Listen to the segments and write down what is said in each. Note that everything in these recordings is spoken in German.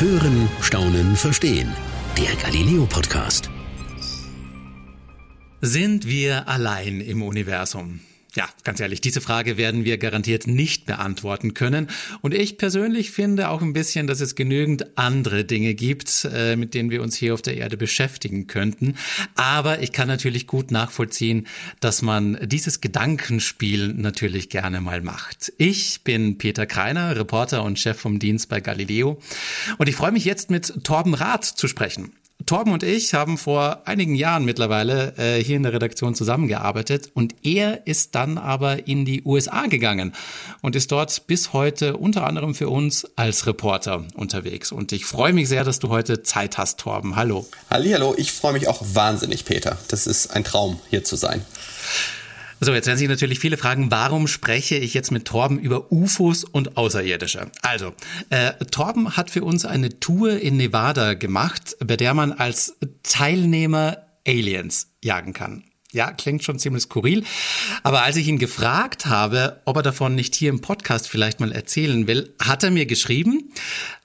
Hören, Staunen, Verstehen. Der Galileo Podcast. Sind wir allein im Universum? Ja, ganz ehrlich, diese Frage werden wir garantiert nicht beantworten können. Und ich persönlich finde auch ein bisschen, dass es genügend andere Dinge gibt, äh, mit denen wir uns hier auf der Erde beschäftigen könnten. Aber ich kann natürlich gut nachvollziehen, dass man dieses Gedankenspiel natürlich gerne mal macht. Ich bin Peter Kreiner, Reporter und Chef vom Dienst bei Galileo. Und ich freue mich jetzt mit Torben Rath zu sprechen. Torben und ich haben vor einigen Jahren mittlerweile äh, hier in der Redaktion zusammengearbeitet und er ist dann aber in die USA gegangen und ist dort bis heute unter anderem für uns als Reporter unterwegs. Und ich freue mich sehr, dass du heute Zeit hast, Torben. Hallo. Hallo, ich freue mich auch wahnsinnig, Peter. Das ist ein Traum, hier zu sein. So, jetzt werden sich natürlich viele fragen, warum spreche ich jetzt mit Torben über UFOs und Außerirdische? Also, äh, Torben hat für uns eine Tour in Nevada gemacht, bei der man als Teilnehmer Aliens jagen kann. Ja, klingt schon ziemlich skurril. Aber als ich ihn gefragt habe, ob er davon nicht hier im Podcast vielleicht mal erzählen will, hat er mir geschrieben,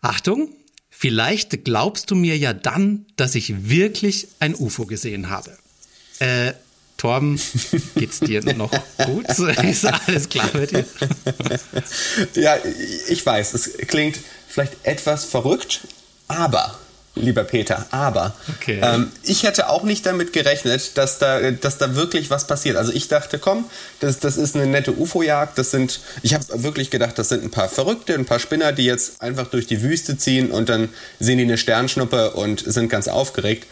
Achtung, vielleicht glaubst du mir ja dann, dass ich wirklich ein UFO gesehen habe. Äh, Torben, geht's dir noch gut? Ist alles klar mit dir? Ja, ich weiß, es klingt vielleicht etwas verrückt, aber lieber Peter, aber okay. ähm, ich hätte auch nicht damit gerechnet, dass da, dass da wirklich was passiert. Also ich dachte, komm, das, das ist eine nette UFO-Jagd. Das sind, ich habe wirklich gedacht, das sind ein paar Verrückte, ein paar Spinner, die jetzt einfach durch die Wüste ziehen und dann sehen die eine Sternschnuppe und sind ganz aufgeregt.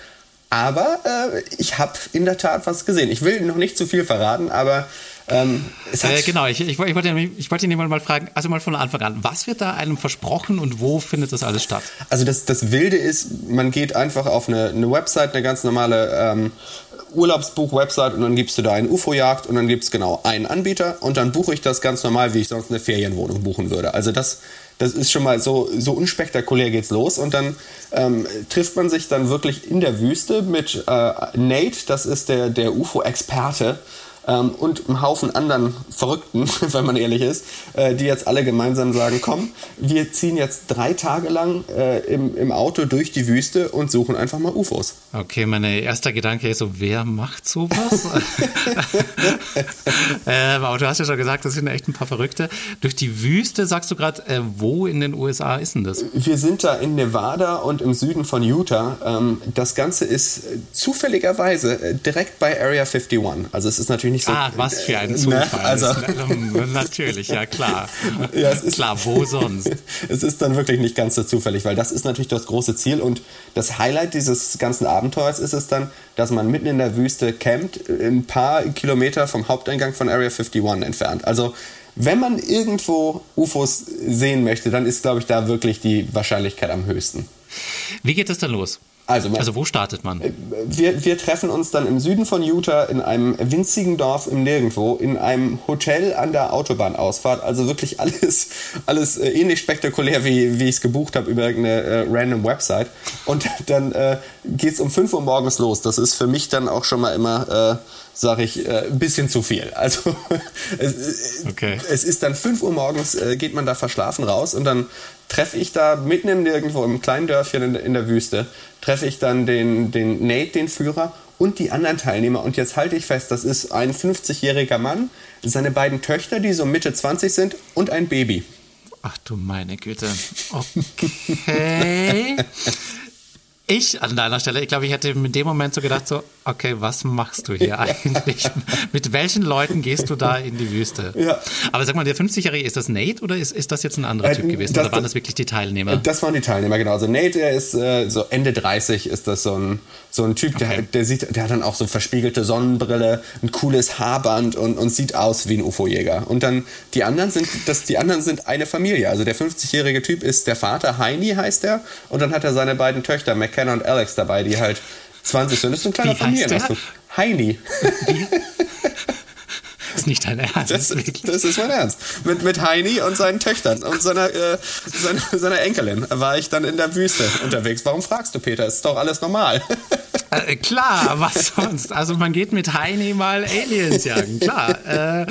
Aber äh, ich habe in der Tat was gesehen. Ich will noch nicht zu viel verraten, aber ähm, äh, genau, ich, ich, wollte, ich wollte ihn mal fragen, also mal von Anfang an, was wird da einem versprochen und wo findet das alles statt? Also das, das Wilde ist, man geht einfach auf eine, eine Website, eine ganz normale ähm, Urlaubsbuch-Website und dann gibst du da eine UFO-Jagd und dann gibt es genau einen Anbieter und dann buche ich das ganz normal, wie ich sonst eine Ferienwohnung buchen würde. Also das das ist schon mal so, so unspektakulär geht's los. Und dann ähm, trifft man sich dann wirklich in der Wüste mit äh, Nate, das ist der, der UFO-Experte ähm, und einem Haufen anderen Verrückten, wenn man ehrlich ist, äh, die jetzt alle gemeinsam sagen, komm, wir ziehen jetzt drei Tage lang äh, im, im Auto durch die Wüste und suchen einfach mal UFOs. Okay, mein erster Gedanke ist so, wer macht sowas? äh, aber du hast ja schon gesagt, das sind echt ein paar Verrückte. Durch die Wüste, sagst du gerade, äh, wo in den USA ist denn das? Wir sind da in Nevada und im Süden von Utah. Ähm, das Ganze ist zufälligerweise äh, direkt bei Area 51. Also es ist natürlich nicht so. Ah, was für ein ne, Zufall. Ne? Also, natürlich, ja klar. Ja, es ist, klar, wo sonst? Es ist dann wirklich nicht ganz so zufällig, weil das ist natürlich das große Ziel und das Highlight dieses ganzen Abenteuers ist es dann, dass man mitten in der Wüste campt, ein paar Kilometer vom Haupteingang von Area 51 entfernt. Also wenn man irgendwo UFOs sehen möchte, dann ist, glaube ich, da wirklich die Wahrscheinlichkeit am höchsten. Wie geht es dann los? Also, man, also, wo startet man? Wir, wir treffen uns dann im Süden von Utah in einem winzigen Dorf im Nirgendwo, in einem Hotel an der Autobahnausfahrt. Also wirklich alles, alles äh, ähnlich spektakulär, wie, wie ich es gebucht habe über irgendeine äh, random Website. Und dann äh, geht es um 5 Uhr morgens los. Das ist für mich dann auch schon mal immer, äh, sage ich, äh, ein bisschen zu viel. Also es, okay. es ist dann 5 Uhr morgens, äh, geht man da verschlafen raus und dann treffe ich da mitten im Nirgendwo, im kleinen Dörfchen in, in der Wüste, treffe ich dann den, den Nate, den Führer, und die anderen Teilnehmer. Und jetzt halte ich fest, das ist ein 50-jähriger Mann, seine beiden Töchter, die so Mitte 20 sind, und ein Baby. Ach du meine Güte. Okay. Ich an deiner Stelle, ich glaube, ich hätte in dem Moment so gedacht, so, okay, was machst du hier eigentlich? Mit welchen Leuten gehst du da in die Wüste? Ja. Aber sag mal, der 50-Jährige, ist das Nate oder ist, ist das jetzt ein anderer äh, Typ gewesen? Das, oder waren das wirklich die Teilnehmer? Das waren die Teilnehmer, genau. Also Nate, der ist äh, so Ende 30, ist das so ein, so ein Typ, der, der sieht, der hat dann auch so verspiegelte Sonnenbrille, ein cooles Haarband und, und sieht aus wie ein UFO-Jäger. Und dann die anderen sind, das, die anderen sind eine Familie. Also der 50-jährige Typ ist der Vater, Heini heißt er, und dann hat er seine beiden Töchter, McKenna und Alex dabei, die halt 20 sind. Das ist ein kleiner Familienausflug. Heini. Das ist nicht dein Ernst. Das, das, ist mein Ernst. Mit, mit Heini und seinen Töchtern und seiner, äh, seiner, seiner Enkelin war ich dann in der Wüste unterwegs. Warum fragst du, Peter? Ist doch alles normal. Äh, klar, was sonst? Also man geht mit Heini mal Aliens jagen, klar. Äh,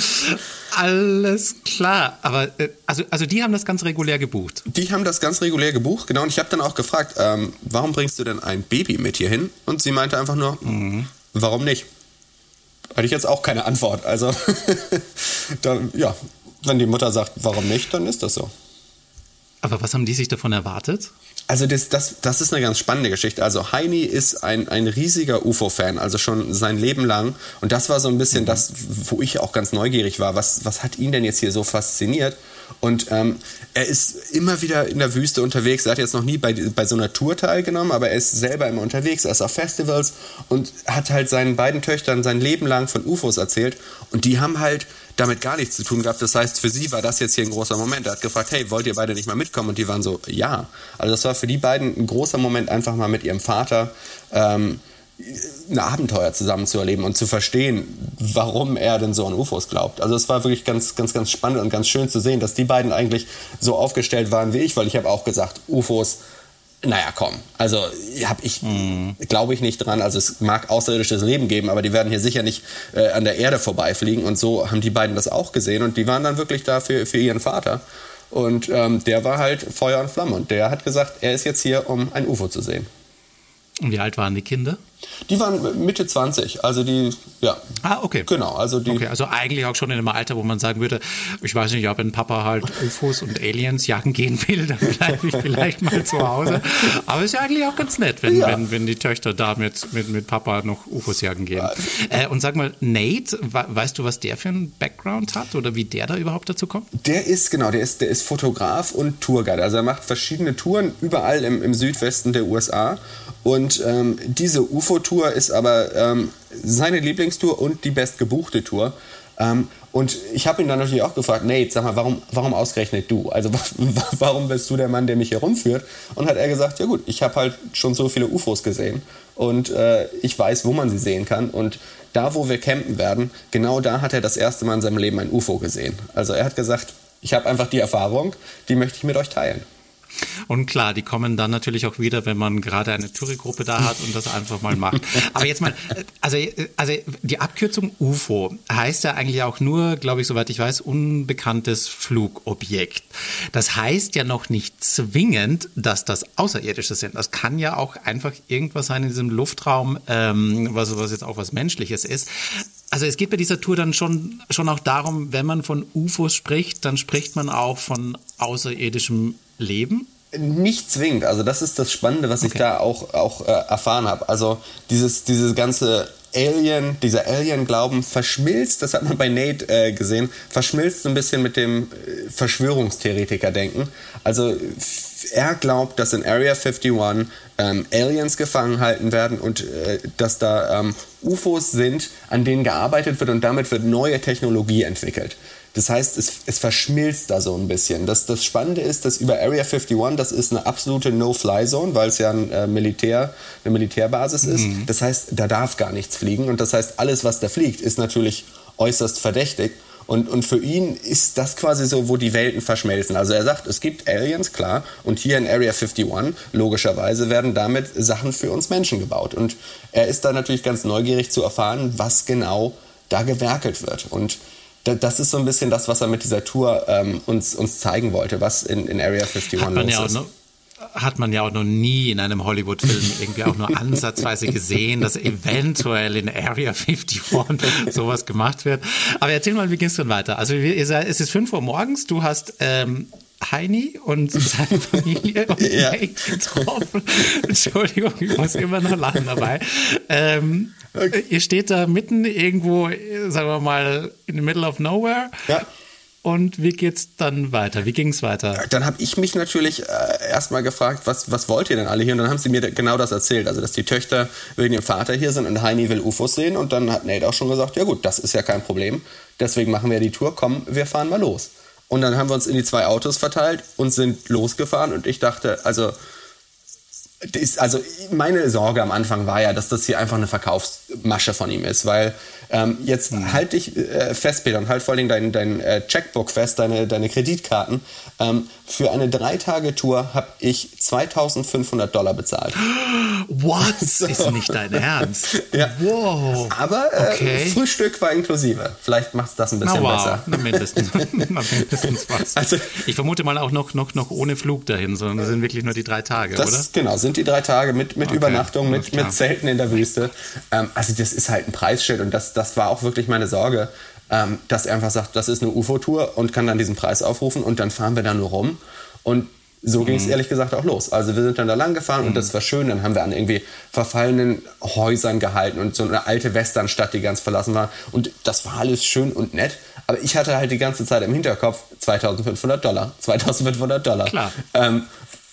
alles klar. Aber äh, also, also die haben das ganz regulär gebucht. Die haben das ganz regulär gebucht, genau. Und ich habe dann auch gefragt, ähm, warum bringst du denn ein Baby mit hier hin? Und sie meinte einfach nur, mhm. warum nicht? Hatte ich jetzt auch keine Antwort. Also, da, ja, wenn die Mutter sagt, warum nicht, dann ist das so. Aber was haben die sich davon erwartet? Also das, das, das ist eine ganz spannende Geschichte. Also Heini ist ein, ein riesiger UFO-Fan, also schon sein Leben lang. Und das war so ein bisschen mhm. das, wo ich auch ganz neugierig war. Was, was hat ihn denn jetzt hier so fasziniert? Und ähm, er ist immer wieder in der Wüste unterwegs. Er hat jetzt noch nie bei, bei so einer Tour teilgenommen, aber er ist selber immer unterwegs. Er ist auf Festivals und hat halt seinen beiden Töchtern sein Leben lang von UFOs erzählt. Und die haben halt damit gar nichts zu tun gehabt. Das heißt, für sie war das jetzt hier ein großer Moment. Er hat gefragt, hey, wollt ihr beide nicht mal mitkommen? Und die waren so, ja. Also das war für die beiden ein großer Moment, einfach mal mit ihrem Vater ähm, ein Abenteuer zusammen zu erleben und zu verstehen, warum er denn so an UFOs glaubt. Also es war wirklich ganz, ganz, ganz spannend und ganz schön zu sehen, dass die beiden eigentlich so aufgestellt waren wie ich, weil ich habe auch gesagt, UFOs naja, komm. Also habe ich, mhm. glaube ich nicht dran. Also es mag außerirdisches Leben geben, aber die werden hier sicher nicht äh, an der Erde vorbeifliegen. Und so haben die beiden das auch gesehen und die waren dann wirklich da für, für ihren Vater. Und ähm, der war halt Feuer und Flamme und der hat gesagt, er ist jetzt hier, um ein UFO zu sehen. Und wie alt waren die Kinder? Die waren Mitte 20, also die, ja. Ah, okay. Genau, also die. Okay, also eigentlich auch schon in einem Alter, wo man sagen würde, ich weiß nicht, ob ein Papa halt UFOs und Aliens jagen gehen will, dann bleibe ich vielleicht mal zu Hause. Aber ist ja eigentlich auch ganz nett, wenn, ja. wenn, wenn die Töchter da mit, mit, mit Papa noch UFOs jagen gehen. Äh, und sag mal, Nate, weißt du, was der für einen Background hat oder wie der da überhaupt dazu kommt? Der ist, genau, der ist, der ist Fotograf und Tourguide. Also er macht verschiedene Touren überall im, im Südwesten der USA. Und ähm, diese UFO-Tour ist aber ähm, seine Lieblingstour und die bestgebuchte Tour. Ähm, und ich habe ihn dann natürlich auch gefragt, Nate, sag mal, warum, warum ausgerechnet du? Also warum bist du der Mann, der mich hier rumführt? Und hat er gesagt, ja gut, ich habe halt schon so viele UFOs gesehen und äh, ich weiß, wo man sie sehen kann. Und da, wo wir campen werden, genau da hat er das erste Mal in seinem Leben ein UFO gesehen. Also er hat gesagt, ich habe einfach die Erfahrung, die möchte ich mit euch teilen. Und klar, die kommen dann natürlich auch wieder, wenn man gerade eine Touri-Gruppe da hat und das einfach mal macht. Aber jetzt mal, also, also die Abkürzung UFO heißt ja eigentlich auch nur, glaube ich, soweit ich weiß, unbekanntes Flugobjekt. Das heißt ja noch nicht zwingend, dass das Außerirdische sind. Das kann ja auch einfach irgendwas sein in diesem Luftraum, ähm, was, was jetzt auch was Menschliches ist. Also es geht bei dieser Tour dann schon, schon auch darum, wenn man von UFOs spricht, dann spricht man auch von außerirdischem Leben? Nicht zwingend. Also das ist das Spannende, was okay. ich da auch, auch äh, erfahren habe. Also dieses, dieses ganze Alien, dieser Alien-Glauben verschmilzt, das hat man bei Nate äh, gesehen, verschmilzt so ein bisschen mit dem äh, Verschwörungstheoretiker-Denken. Also er glaubt, dass in Area 51 ähm, Aliens gefangen halten werden und äh, dass da ähm, UFOs sind, an denen gearbeitet wird und damit wird neue Technologie entwickelt. Das heißt, es, es verschmilzt da so ein bisschen. Das, das Spannende ist, dass über Area 51, das ist eine absolute No-Fly-Zone, weil es ja ein, äh, Militär, eine Militärbasis ist. Mhm. Das heißt, da darf gar nichts fliegen. Und das heißt, alles, was da fliegt, ist natürlich äußerst verdächtig. Und, und für ihn ist das quasi so, wo die Welten verschmelzen. Also er sagt, es gibt Aliens, klar, und hier in Area 51, logischerweise, werden damit Sachen für uns Menschen gebaut. Und er ist da natürlich ganz neugierig zu erfahren, was genau da gewerkelt wird. Und das ist so ein bisschen das, was er mit dieser Tour ähm, uns, uns zeigen wollte, was in, in Area 51 hat man los ja ist. Noch, hat man ja auch noch nie in einem Hollywood-Film irgendwie auch nur ansatzweise gesehen, dass eventuell in Area 51 sowas gemacht wird. Aber erzähl mal, wie ging es denn weiter? Also es ist 5 Uhr morgens, du hast ähm, Heini und seine Familie und ja. getroffen. Entschuldigung, ich muss immer noch lachen dabei. Ähm, Okay. Ihr steht da mitten irgendwo, sagen wir mal, in the middle of nowhere. Ja. Und wie geht's dann weiter? Wie ging's weiter? Dann habe ich mich natürlich äh, erstmal gefragt, was, was wollt ihr denn alle hier? Und dann haben sie mir genau das erzählt. Also, dass die Töchter wegen ihrem Vater hier sind und Heini will UFOs sehen. Und dann hat Nate auch schon gesagt, ja gut, das ist ja kein Problem. Deswegen machen wir die Tour. Komm, wir fahren mal los. Und dann haben wir uns in die zwei Autos verteilt und sind losgefahren. Und ich dachte, also also meine Sorge am Anfang war ja, dass das hier einfach eine Verkaufsmasche von ihm ist, weil ähm, jetzt mhm. halt dich äh, fest, Peter, und halt vor allem dein, dein äh, Checkbook fest, deine, deine Kreditkarten. Ähm, für eine Drei-Tage-Tour habe ich 2500 Dollar bezahlt. What? So. Ist nicht dein Ernst? ja. Wow. Aber äh, okay. Frühstück war inklusive. Vielleicht macht es das ein bisschen Na, wow. besser. Na, mindestens. Na, mindestens was. Also, ich vermute mal auch noch, noch, noch ohne Flug dahin, sondern das sind wirklich nur die drei Tage, das, oder? Genau, sind die drei Tage mit, mit okay. Übernachtung, mit, mit Zelten in der Wüste. Ähm, also das ist halt ein Preisschild und das, das war auch wirklich meine Sorge ähm, dass er einfach sagt, das ist eine UFO-Tour und kann dann diesen Preis aufrufen und dann fahren wir da nur rum. Und so mhm. ging es ehrlich gesagt auch los. Also wir sind dann da lang gefahren mhm. und das war schön. Dann haben wir an irgendwie verfallenen Häusern gehalten und so eine alte Westernstadt, die ganz verlassen war. Und das war alles schön und nett. Aber ich hatte halt die ganze Zeit im Hinterkopf 2500 Dollar, 2500 Dollar. Klar. Ähm,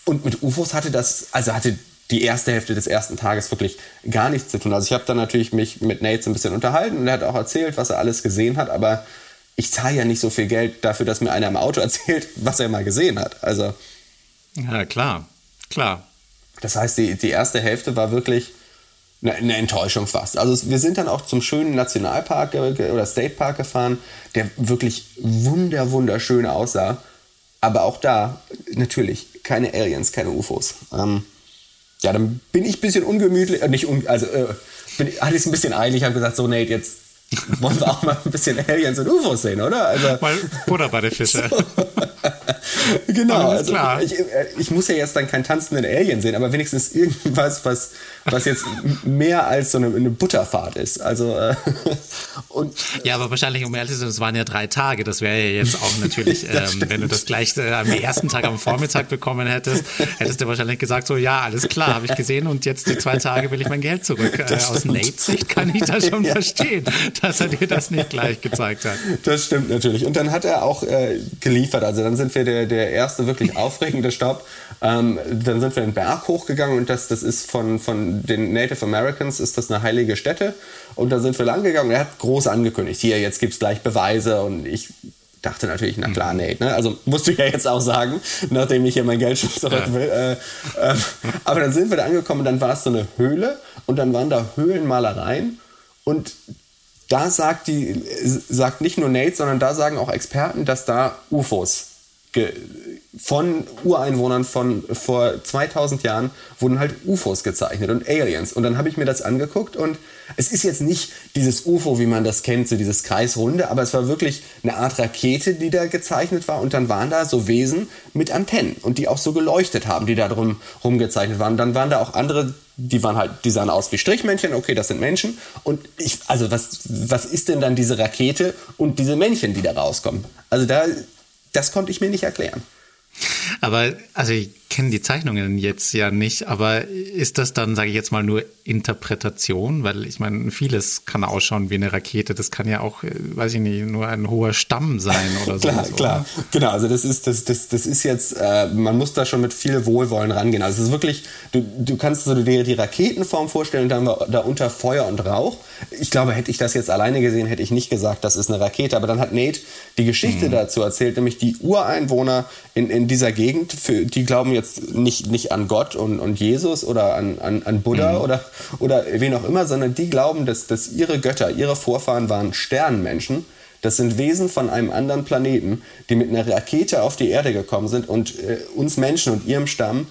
und mit UFOs hatte das, also hatte die erste Hälfte des ersten Tages wirklich gar nichts zu tun. Also ich habe dann natürlich mich mit Nate so ein bisschen unterhalten und er hat auch erzählt, was er alles gesehen hat, aber ich zahle ja nicht so viel Geld dafür, dass mir einer im Auto erzählt, was er mal gesehen hat. Also ja, klar, klar. Das heißt, die, die erste Hälfte war wirklich eine, eine Enttäuschung fast. Also wir sind dann auch zum schönen Nationalpark oder State Park gefahren, der wirklich wunder wunderschön aussah. Aber auch da natürlich keine Aliens, keine UFOs. Ähm, ja, dann bin ich ein bisschen ungemütlich, äh, nicht un, also äh, bin, hatte ich es ein bisschen eilig, habe gesagt, so Nate, jetzt wollen wir auch mal ein bisschen Aliens und UFOs sehen, oder? Also, mal Butter bei den Fischen. So. genau, also ich, äh, ich, muss ja jetzt dann keinen tanzenden Alien sehen, aber wenigstens irgendwas, was, was jetzt mehr als so eine, eine Butterfahrt ist. Also, äh, und, ja, aber wahrscheinlich, um ehrlich zu sein, es waren ja drei Tage. Das wäre ja jetzt auch natürlich, ähm, wenn du das gleich äh, am ersten Tag am Vormittag bekommen hättest, hättest du wahrscheinlich gesagt, so, ja, alles klar, habe ich gesehen und jetzt die zwei Tage will ich mein Geld zurück. Äh, aus Nate-Sicht kann ich das schon ja. verstehen dass er dir das nicht gleich gezeigt hat. Das stimmt natürlich. Und dann hat er auch äh, geliefert. Also dann sind wir der, der erste wirklich aufregende Stopp. Ähm, dann sind wir den Berg hochgegangen und das, das ist von, von den Native Americans ist das eine heilige Stätte. Und da sind wir lang gegangen. Er hat groß angekündigt, hier, jetzt gibt es gleich Beweise und ich dachte natürlich, na klar, mhm. Nate. Ne? Also musste ich ja jetzt auch sagen, nachdem ich hier mein Geld schon zurück will. Ja. Äh, äh, aber dann sind wir da angekommen, dann war es so eine Höhle und dann waren da Höhlenmalereien und da sagt, die, sagt nicht nur Nate, sondern da sagen auch Experten, dass da UFOs von Ureinwohnern von vor 2000 Jahren wurden halt UFOs gezeichnet und Aliens. Und dann habe ich mir das angeguckt und es ist jetzt nicht dieses UFO, wie man das kennt, so dieses Kreisrunde, aber es war wirklich eine Art Rakete, die da gezeichnet war und dann waren da so Wesen mit Antennen und die auch so geleuchtet haben, die da drum rumgezeichnet waren. Dann waren da auch andere die waren halt, die sahen aus wie Strichmännchen, okay, das sind Menschen. Und ich, also was, was ist denn dann diese Rakete und diese Männchen, die da rauskommen? Also da, das konnte ich mir nicht erklären. Aber, also ich kenne die Zeichnungen jetzt ja nicht, aber ist das dann, sage ich jetzt mal, nur Interpretation? Weil ich meine, vieles kann ausschauen wie eine Rakete. Das kann ja auch, äh, weiß ich nicht, nur ein hoher Stamm sein oder so. klar, klar. Genau, also das ist, das, das, das ist jetzt, äh, man muss da schon mit viel Wohlwollen rangehen. Also es ist wirklich, du, du kannst so dir die Raketenform vorstellen und dann haben wir da unter Feuer und Rauch. Ich glaube, hätte ich das jetzt alleine gesehen, hätte ich nicht gesagt, das ist eine Rakete. Aber dann hat Nate die Geschichte mhm. dazu erzählt, nämlich die Ureinwohner in, in dieser Gegend, für, die glauben jetzt nicht, nicht an Gott und, und Jesus oder an, an, an Buddha mhm. oder, oder wen auch immer, sondern die glauben, dass, dass ihre Götter, ihre Vorfahren waren Sternenmenschen. Das sind Wesen von einem anderen Planeten, die mit einer Rakete auf die Erde gekommen sind und äh, uns Menschen und ihrem Stamm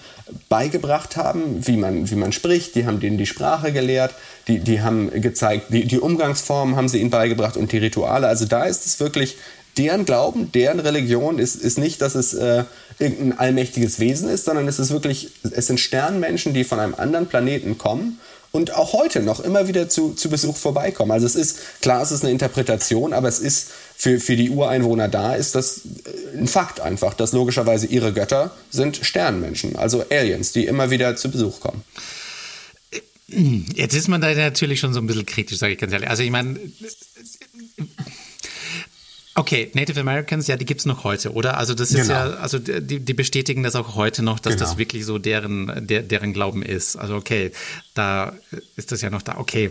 beigebracht haben, wie man, wie man spricht. Die haben denen die Sprache gelehrt, die, die haben gezeigt, die, die Umgangsformen haben sie ihnen beigebracht und die Rituale. Also da ist es wirklich deren Glauben, deren Religion ist, ist nicht, dass es äh, irgendein allmächtiges Wesen ist, sondern es ist wirklich, es sind Sternmenschen, die von einem anderen Planeten kommen und auch heute noch immer wieder zu, zu Besuch vorbeikommen. Also es ist, klar, es ist eine Interpretation, aber es ist für, für die Ureinwohner da, ist das äh, ein Fakt einfach, dass logischerweise ihre Götter sind Sternmenschen, also Aliens, die immer wieder zu Besuch kommen. Jetzt ist man da natürlich schon so ein bisschen kritisch, sage ich ganz ehrlich. Also ich meine, Okay, Native Americans, ja, die gibt's noch heute, oder? Also das ist genau. ja, also die, die bestätigen das auch heute noch, dass genau. das wirklich so deren, der, deren Glauben ist. Also okay, da ist das ja noch da. Okay,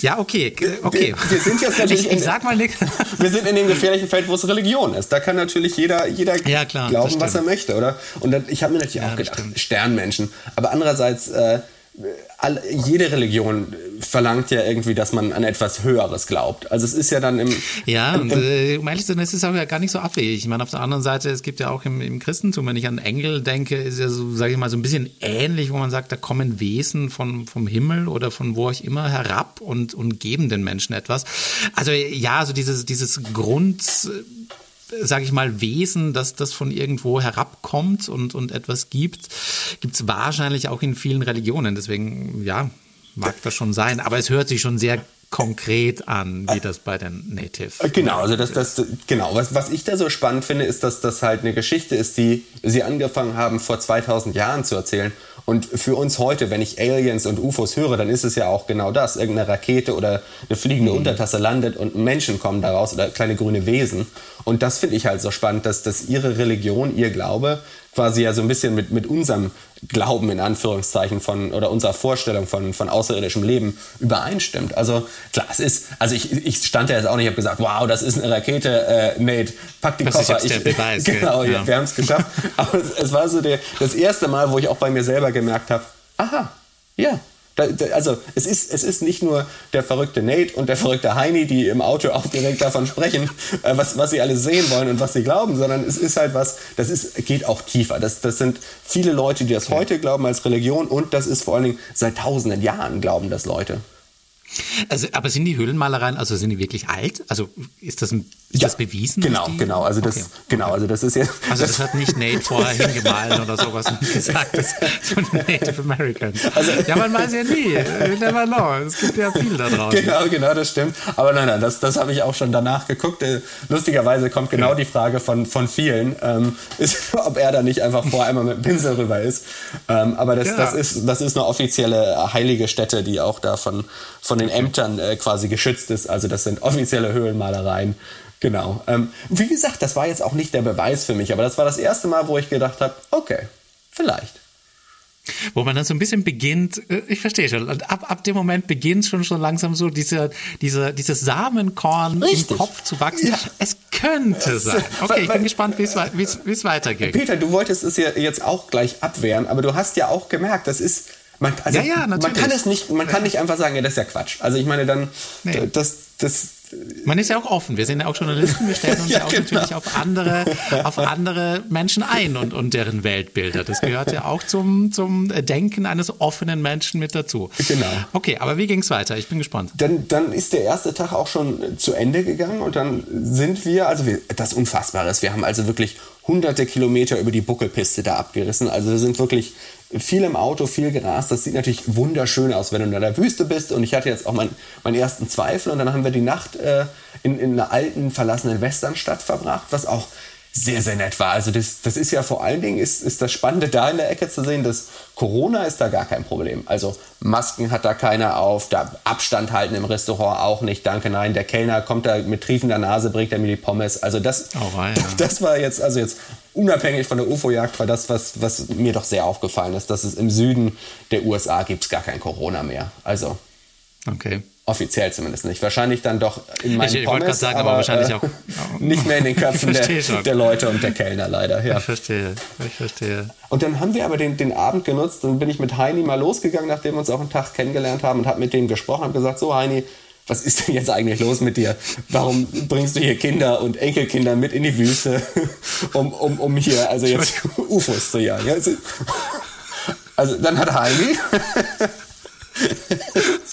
ja, okay, okay. Wir, wir sind jetzt natürlich. Ich, ich sag mal nichts. Wir sind in dem gefährlichen Feld, wo es Religion ist. Da kann natürlich jeder, jeder ja, klar, glauben, was er möchte, oder? Und dann, ich habe mir natürlich ja, auch gedacht, Sternmenschen. Aber andererseits, äh, all, jede Religion verlangt ja irgendwie, dass man an etwas Höheres glaubt. Also es ist ja dann im... Ja, im, und äh, um ehrlich zu sein, es ist auch ja gar nicht so abwegig. Ich meine, auf der anderen Seite, es gibt ja auch im, im Christentum, wenn ich an Engel denke, ist ja so, sage ich mal, so ein bisschen ähnlich, wo man sagt, da kommen Wesen von, vom Himmel oder von wo auch immer herab und, und geben den Menschen etwas. Also ja, also dieses, dieses Grund sage ich mal, Wesen, dass das von irgendwo herabkommt und, und etwas gibt, gibt es wahrscheinlich auch in vielen Religionen. Deswegen, ja, mag das schon sein. Aber es hört sich schon sehr konkret an, wie das bei den Native. Äh, genau, also das, das, genau. Was, was ich da so spannend finde, ist, dass das halt eine Geschichte ist, die sie angefangen haben, vor 2000 Jahren zu erzählen. Und für uns heute, wenn ich Aliens und UFOs höre, dann ist es ja auch genau das. Irgendeine Rakete oder eine fliegende mhm. Untertasse landet und Menschen kommen daraus oder kleine grüne Wesen. Und das finde ich halt so spannend, dass, dass ihre Religion, ihr Glaube quasi ja so ein bisschen mit, mit unserem Glauben in Anführungszeichen von oder unserer Vorstellung von, von außerirdischem Leben übereinstimmt. Also klar, es ist, also ich, ich stand da jetzt auch nicht, habe gesagt, wow, das ist eine Rakete, äh, Nate, pack die das Koffer. Ist jetzt ich, der Beweis, genau, ja. wir haben es geschafft. Aber es, es, war so der, das erste Mal, wo ich auch bei mir selber gemerkt habe, aha, ja, da, da, also es ist, es ist nicht nur der verrückte Nate und der verrückte Heini, die im Auto auch direkt davon sprechen, äh, was, was sie alles sehen wollen und was sie glauben, sondern es ist halt was, das ist, geht auch tiefer. Das, das sind viele Leute, die das heute glauben als Religion und das ist vor allen Dingen seit tausenden Jahren glauben das Leute. Also, aber sind die Höhlenmalereien, also sind die wirklich alt? Also ist das, ein, ist ja, das bewiesen? Genau, genau. Also das, okay. genau, also das ist ja. Also das, das hat nicht Nate vorher hingemalt oder sowas und gesagt, das von Native Americans. Also, ja, man weiß ja nie. You never know. Es gibt ja viel da draußen. Genau, genau, das stimmt. Aber nein, nein, das, das habe ich auch schon danach geguckt. Äh, lustigerweise kommt genau okay. die Frage von, von vielen, ähm, ist, ob er da nicht einfach vorher einmal mit dem Pinsel rüber ist. Ähm, aber das, ja. das, ist, das ist eine offizielle heilige Stätte, die auch da von, von den Ämtern äh, quasi geschützt ist. Also das sind offizielle Höhlenmalereien. Genau. Ähm, wie gesagt, das war jetzt auch nicht der Beweis für mich, aber das war das erste Mal, wo ich gedacht habe, okay, vielleicht. Wo man dann so ein bisschen beginnt, äh, ich verstehe schon, ab, ab dem Moment beginnt schon schon langsam so diese, diese, dieses Samenkorn Richtig. im Kopf zu wachsen. Ja. Es könnte sein. Okay, ich bin gespannt, wie es weitergeht. Peter, du wolltest es ja jetzt auch gleich abwehren, aber du hast ja auch gemerkt, das ist man, also, ja, ja, man kann es nicht, man kann nicht einfach sagen, ja, das ist ja Quatsch. Also ich meine dann, nee. das, das. Man ist ja auch offen. Wir sind ja auch Journalisten. Wir stellen uns ja, ja auch genau. natürlich auf andere, auf andere Menschen ein und, und deren Weltbilder. Das gehört ja auch zum, zum Denken eines offenen Menschen mit dazu. Genau. Okay, aber wie ging es weiter? Ich bin gespannt. Dann, dann ist der erste Tag auch schon zu Ende gegangen und dann sind wir, also wir, das Unfassbare ist, wir haben also wirklich hunderte Kilometer über die Buckelpiste da abgerissen. Also wir sind wirklich viel im Auto, viel gerast. Das sieht natürlich wunderschön aus, wenn du in der Wüste bist. Und ich hatte jetzt auch mein, meinen ersten Zweifel. Und dann haben wir die Nacht äh, in, in einer alten, verlassenen Westernstadt verbracht, was auch sehr, sehr nett war. Also das, das ist ja vor allen Dingen, ist, ist das Spannende da in der Ecke zu sehen, dass Corona ist da gar kein Problem. Also Masken hat da keiner auf, da Abstand halten im Restaurant auch nicht, danke, nein. Der Kellner kommt da mit triefender Nase, bringt er mir die Pommes. Also das, oh, ja. das war jetzt, also jetzt unabhängig von der UFO-Jagd, war das, was, was mir doch sehr aufgefallen ist, dass es im Süden der USA gibt es gar kein Corona mehr. Also okay. Offiziell zumindest nicht. Wahrscheinlich dann doch in meinen ich, ich Pommes, sagen, aber, aber wahrscheinlich äh, auch nicht mehr in den Köpfen der, der, Leute und der Kellner leider. Ja. Ich verstehe, ich verstehe. Und dann haben wir aber den, den Abend genutzt. Dann bin ich mit Heini mal losgegangen, nachdem wir uns auch einen Tag kennengelernt haben und habe mit dem gesprochen und gesagt, so Heini, was ist denn jetzt eigentlich los mit dir? Warum bringst du hier Kinder und Enkelkinder mit in die Wüste, um, um, um hier also jetzt UFOs zu jagen? Also, also dann hat Heini.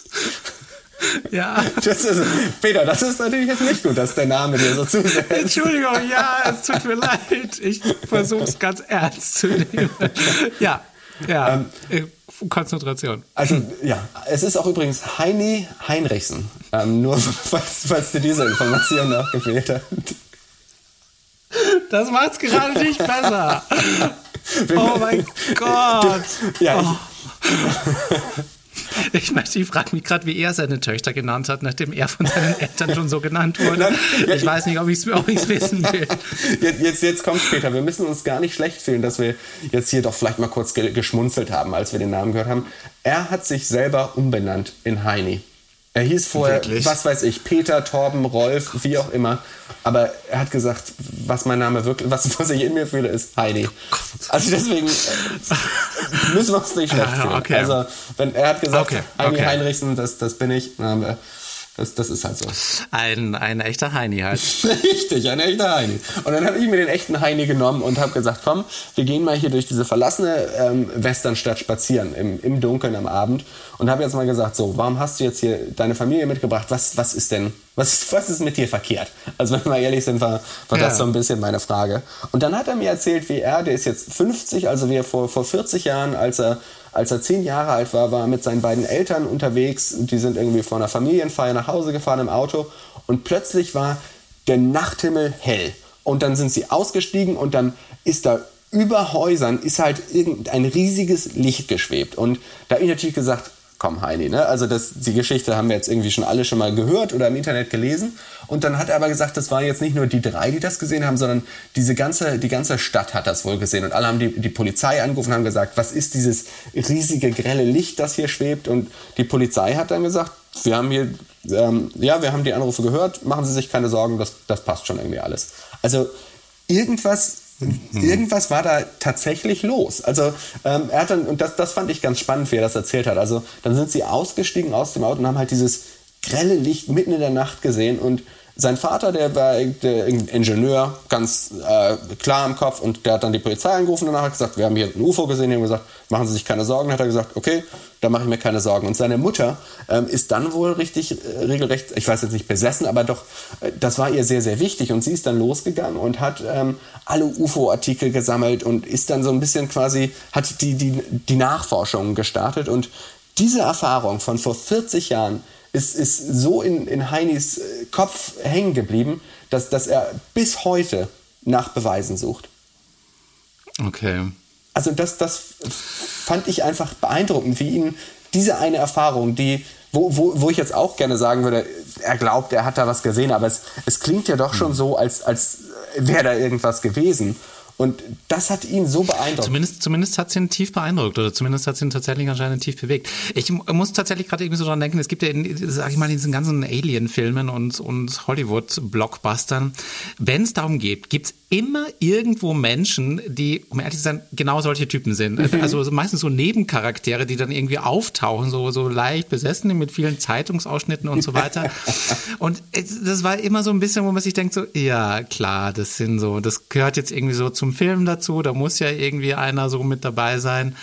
Ja. Das ist, Peter, das ist natürlich jetzt nicht gut, dass der Name dir so zusetzt. Entschuldigung, ja, es tut mir leid. Ich versuche es ganz ernst zu nehmen. Ja, ja. Ähm, äh, Konzentration. Also ja, es ist auch übrigens Heini Heinrichsen. Ähm, nur falls, falls dir diese Information noch gefehlt hat. Das macht es gerade nicht besser. Oh mein Gott. Ja, oh. Ich, möchte, ich frage mich gerade, wie er seine Töchter genannt hat, nachdem er von seinen Eltern schon so genannt wurde. Ich weiß nicht, ob ich es wissen will. Jetzt, jetzt, jetzt kommt später. Wir müssen uns gar nicht schlecht fühlen, dass wir jetzt hier doch vielleicht mal kurz geschmunzelt haben, als wir den Namen gehört haben. Er hat sich selber umbenannt in Heini. Er hieß vorher, Wirklich? was weiß ich, Peter, Torben, Rolf, wie auch immer. Aber er hat gesagt, was mein Name wirklich, was, was ich in mir fühle, ist Heidi. Also deswegen müssen wir uns nicht schlecht fühlen. okay. Also, wenn er hat gesagt, Okay, Heidi okay. Heinrichsen, das, das bin ich, dann haben wir, das, das ist halt so. Ein, ein echter Heini halt. Richtig, ein echter Heini. Und dann habe ich mir den echten Heini genommen und habe gesagt, komm, wir gehen mal hier durch diese verlassene ähm, Westernstadt spazieren, im, im Dunkeln am Abend. Und habe jetzt mal gesagt, so, warum hast du jetzt hier deine Familie mitgebracht? Was, was ist denn, was, ist- was ist mit dir verkehrt? Also wenn wir mal ehrlich sind, war, war Ja. das so ein bisschen meine Frage. Und dann hat er mir erzählt, wie er, der ist jetzt 50, also wie er vor, vor 40 Jahren, als er als er zehn Jahre alt war, war er mit seinen beiden Eltern unterwegs. Die sind irgendwie von einer Familienfeier nach Hause gefahren im Auto. Und plötzlich war der Nachthimmel hell. Und dann sind sie ausgestiegen und dann ist da über Häusern ist halt irgendein riesiges Licht geschwebt. Und da habe ich natürlich gesagt, komm Heini, ne? Also das, die Geschichte haben wir jetzt irgendwie schon alle schon mal gehört oder im Internet gelesen. Und dann hat er aber gesagt, das waren jetzt nicht nur die drei, die das gesehen haben, sondern diese ganze, die ganze Stadt hat das wohl gesehen. Und alle haben die, die Polizei angerufen und haben gesagt, was ist dieses riesige grelle Licht, das hier schwebt? Und die Polizei hat dann gesagt, wir haben hier, ähm, ja, wir haben die Anrufe gehört, machen Sie sich keine Sorgen, das, das passt schon irgendwie alles. Also irgendwas Irgendwas war da tatsächlich los. Also ähm, er hat dann, und das, das fand ich ganz spannend, wie er das erzählt hat. Also dann sind sie ausgestiegen aus dem Auto und haben halt dieses grelle Licht mitten in der Nacht gesehen und sein Vater, der war der Ingenieur, ganz äh, klar im Kopf und der hat dann die Polizei angerufen und danach hat gesagt, wir haben hier ein UFO gesehen, die haben gesagt, machen Sie sich keine Sorgen. Hat er gesagt, okay, da mache ich mir keine Sorgen. Und seine Mutter ähm, ist dann wohl richtig, äh, regelrecht, ich weiß jetzt nicht besessen, aber doch, äh, das war ihr sehr, sehr wichtig. Und sie ist dann losgegangen und hat ähm, alle UFO-Artikel gesammelt und ist dann so ein bisschen quasi, hat die, die, die Nachforschung gestartet. Und diese Erfahrung von vor 40 Jahren ist, ist so in, in Heinis äh, Kopf hängen geblieben, dass, dass er bis heute nach Beweisen sucht. Okay. Also das, das fand ich einfach beeindruckend, wie ihn diese eine Erfahrung, die, wo, wo, wo ich jetzt auch gerne sagen würde, er glaubt, er hat da was gesehen, aber es, es klingt ja doch schon so, als, als wäre da irgendwas gewesen. Und das hat ihn so beeindruckt. Zumindest, zumindest hat es ihn tief beeindruckt oder zumindest hat es ihn tatsächlich anscheinend tief bewegt. Ich mu- muss tatsächlich gerade irgendwie so dran denken, es gibt ja, in, sag ich mal, in diesen ganzen Alien-Filmen und, und Hollywood-Blockbustern, wenn es darum geht, gibt es immer irgendwo Menschen, die, um ehrlich zu sein, genau solche Typen sind. Also so meistens so Nebencharaktere, die dann irgendwie auftauchen, so, so leicht besessen mit vielen Zeitungsausschnitten und so weiter. Und das war immer so ein bisschen, wo man sich denkt, so, ja, klar, das sind so, das gehört jetzt irgendwie so zum Film dazu, da muss ja irgendwie einer so mit dabei sein.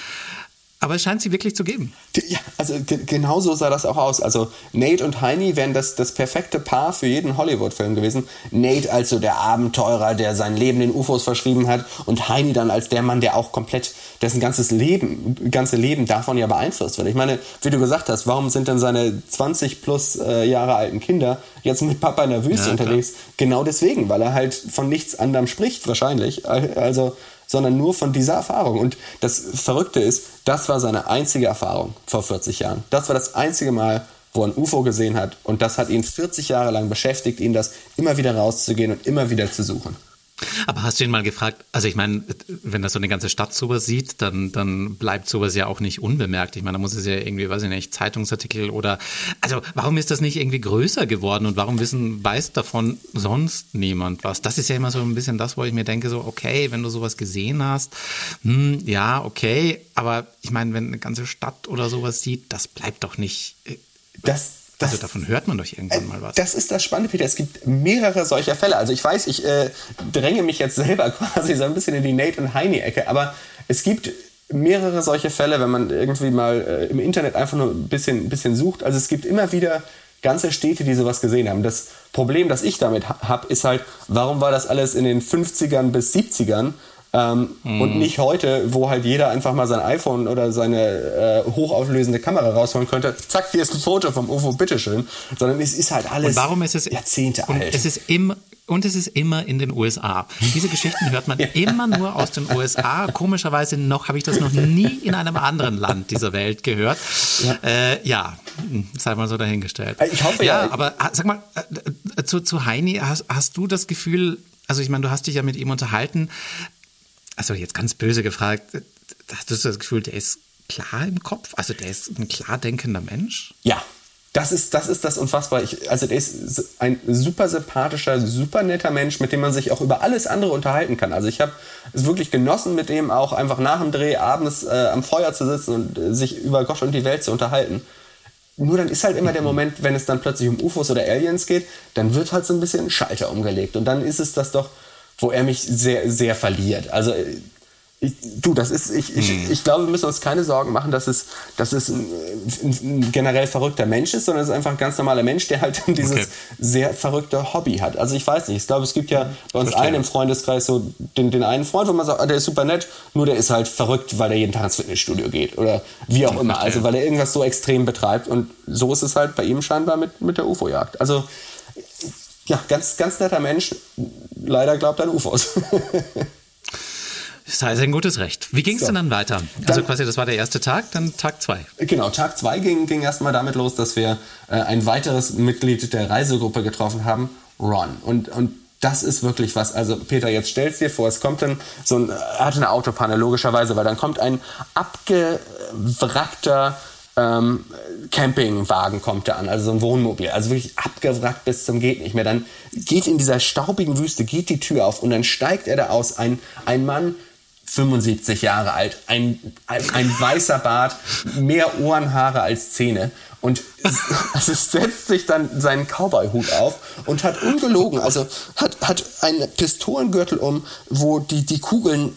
Aber es scheint sie wirklich zu geben. Ja, also ge genau so sah das auch aus. Also Nate und Heini wären das, das perfekte Paar für jeden Hollywood-Film gewesen. Nate als so der Abenteurer, der sein Leben den UFOs verschrieben hat und Heini dann als der Mann, der auch komplett, dessen ganzes Leben, ganze Leben davon ja beeinflusst wird. Ich meine, wie du gesagt hast, warum sind denn seine 20 plus äh, Jahre alten Kinder jetzt mit Papa in der Wüste Ja, unterwegs? Genau deswegen, weil er halt von nichts anderem spricht wahrscheinlich. Also sondern nur von dieser Erfahrung. Und das Verrückte ist, das war seine einzige Erfahrung vor 40 Jahren. Das war das einzige Mal, wo er ein UFO gesehen hat. Und das hat ihn 40 Jahre lang beschäftigt, ihn das immer wieder rauszugehen und immer wieder zu suchen. Aber hast du ihn mal gefragt, also ich meine, wenn das so eine ganze Stadt sowas sieht, dann, dann bleibt sowas ja auch nicht unbemerkt. Ich meine, da muss es ja irgendwie, weiß ich nicht, Zeitungsartikel oder, also warum ist das nicht irgendwie größer geworden und warum wissen, weiß davon sonst niemand was? Das ist ja immer so ein bisschen das, wo ich mir denke, so, okay, wenn du sowas gesehen hast, hm, ja, okay, aber ich meine, wenn eine ganze Stadt oder sowas sieht, das bleibt doch nicht, äh, Das, das, also davon hört man doch irgendwann mal was. Das ist das Spannende, Peter. Es gibt mehrere solcher Fälle. Also ich weiß, ich äh, dränge mich jetzt selber quasi so ein bisschen in die Nate und Heini-Ecke, aber es gibt mehrere solche Fälle, wenn man irgendwie mal äh, im Internet einfach nur ein bisschen, bisschen sucht. Also es gibt immer wieder ganze Städte, die sowas gesehen haben. Das Problem, das ich damit ha habe, ist halt, warum war das alles in den 50ern bis 70ern? Ähm, Und nicht heute, wo halt jeder einfach mal sein iPhone oder seine äh, hochauflösende Kamera rausholen könnte. Zack, hier ist ein Foto vom UFO, bitteschön. Sondern es ist halt alles Und warum ist es Jahrzehnte alt. Es ist immer und es ist immer in den USA. Diese Geschichten hört man immer nur aus den USA. Komischerweise noch habe ich das noch nie in einem anderen Land dieser Welt gehört. Ja, äh, ja sei mal so dahingestellt. Ich hoffe ja. ja. aber ah, sag mal äh, zu, zu Heini, hast, hast du das Gefühl? Also ich meine, du hast dich ja mit ihm unterhalten. Also jetzt ganz böse gefragt, hast du das Gefühl, der ist klar im Kopf? Also der ist ein klar denkender Mensch? Ja, das ist, das ist das unfassbar. Ich, also der ist ein super sympathischer, super netter Mensch, mit dem man sich auch über alles andere unterhalten kann. Also ich habe es wirklich genossen, mit dem auch einfach nach dem Dreh abends äh, am Feuer zu sitzen und äh, sich über Gott und die Welt zu unterhalten. Nur dann ist halt immer der Moment, wenn es dann plötzlich um UFOs oder Aliens geht, dann wird halt so ein bisschen Schalter umgelegt. Und dann ist es das doch, wo er mich sehr, sehr verliert. Also ich, du, das ist, ich, ich, hm. ich glaube, wir müssen uns keine Sorgen machen, dass es, dass es ein, ein generell verrückter Mensch ist, sondern es ist einfach ein ganz normaler Mensch, der halt dieses okay. sehr verrückte Hobby hat. Also ich weiß nicht, ich glaube, es gibt ja bei uns einen im Freundeskreis so den, den einen Freund, wo man sagt, ah, der ist super nett, nur der ist halt verrückt, weil er jeden Tag ins Fitnessstudio geht oder wie auch immer. Also weil er irgendwas so extrem betreibt und so ist es halt bei ihm scheinbar mit, mit der UFO-Jagd. Also ja, ganz, ganz netter Mensch, leider glaubt an UFOs. Das heißt ein gutes Recht. Wie ging es so. denn dann weiter? Also dann, quasi, das war der erste Tag, dann Tag zwei. Genau, Tag zwei ging, ging erstmal damit los, dass wir äh, ein weiteres Mitglied der Reisegruppe getroffen haben, Ron. Und, und das ist wirklich was. Also Peter, jetzt stellst dir vor, es kommt dann so ein, er hatte eine Autopanne logischerweise, weil dann kommt ein abgewrackter ähm, Campingwagen kommt da an, also so ein Wohnmobil, also wirklich abgewrackt bis zum geht nicht mehr. Dann geht in dieser staubigen Wüste geht die Tür auf und dann steigt er da aus, ein, ein Mann 75 Jahre alt, ein, ein, ein weißer Bart, mehr Ohrenhaare als Zähne. Und also setzt sich dann seinen Cowboy-Hut auf und hat ungelogen, also hat, hat einen Pistolengürtel um, wo die, die Kugeln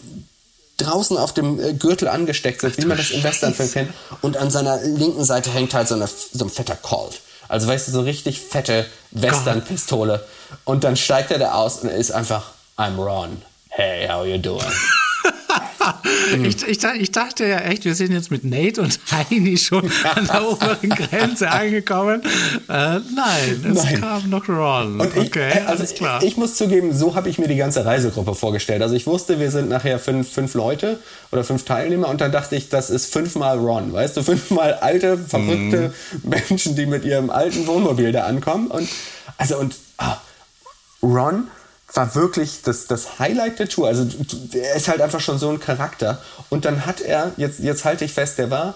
draußen auf dem äh, Gürtel angesteckt sind, wie man das im Westernfilm kennt. Und an seiner linken Seite hängt halt so, eine, so ein fetter Colt. Also weißt du, so richtig fette Western-Pistole. Und dann steigt er da aus und er ist einfach, I'm Ron. Hey, how you doing? ich, ich, ich, dachte ja echt, wir sind jetzt mit Nate und Heini schon an der oberen Grenze angekommen. Äh, nein, es nein. kam noch Ron. Und ich, okay, äh, also alles klar. Ich, ich muss zugeben, so habe ich mir die ganze Reisegruppe vorgestellt. Also ich wusste, wir sind nachher fünf, fünf Leute oder fünf Teilnehmer und dann dachte ich, das ist fünfmal Ron. Weißt du, fünfmal alte, verrückte mm. Menschen, die mit ihrem alten Wohnmobil da ankommen. Und also und ah, Ron war wirklich das, das Highlight der Tour. Also er ist halt einfach schon so ein Charakter. Und dann hat er, jetzt, jetzt halte ich fest, der war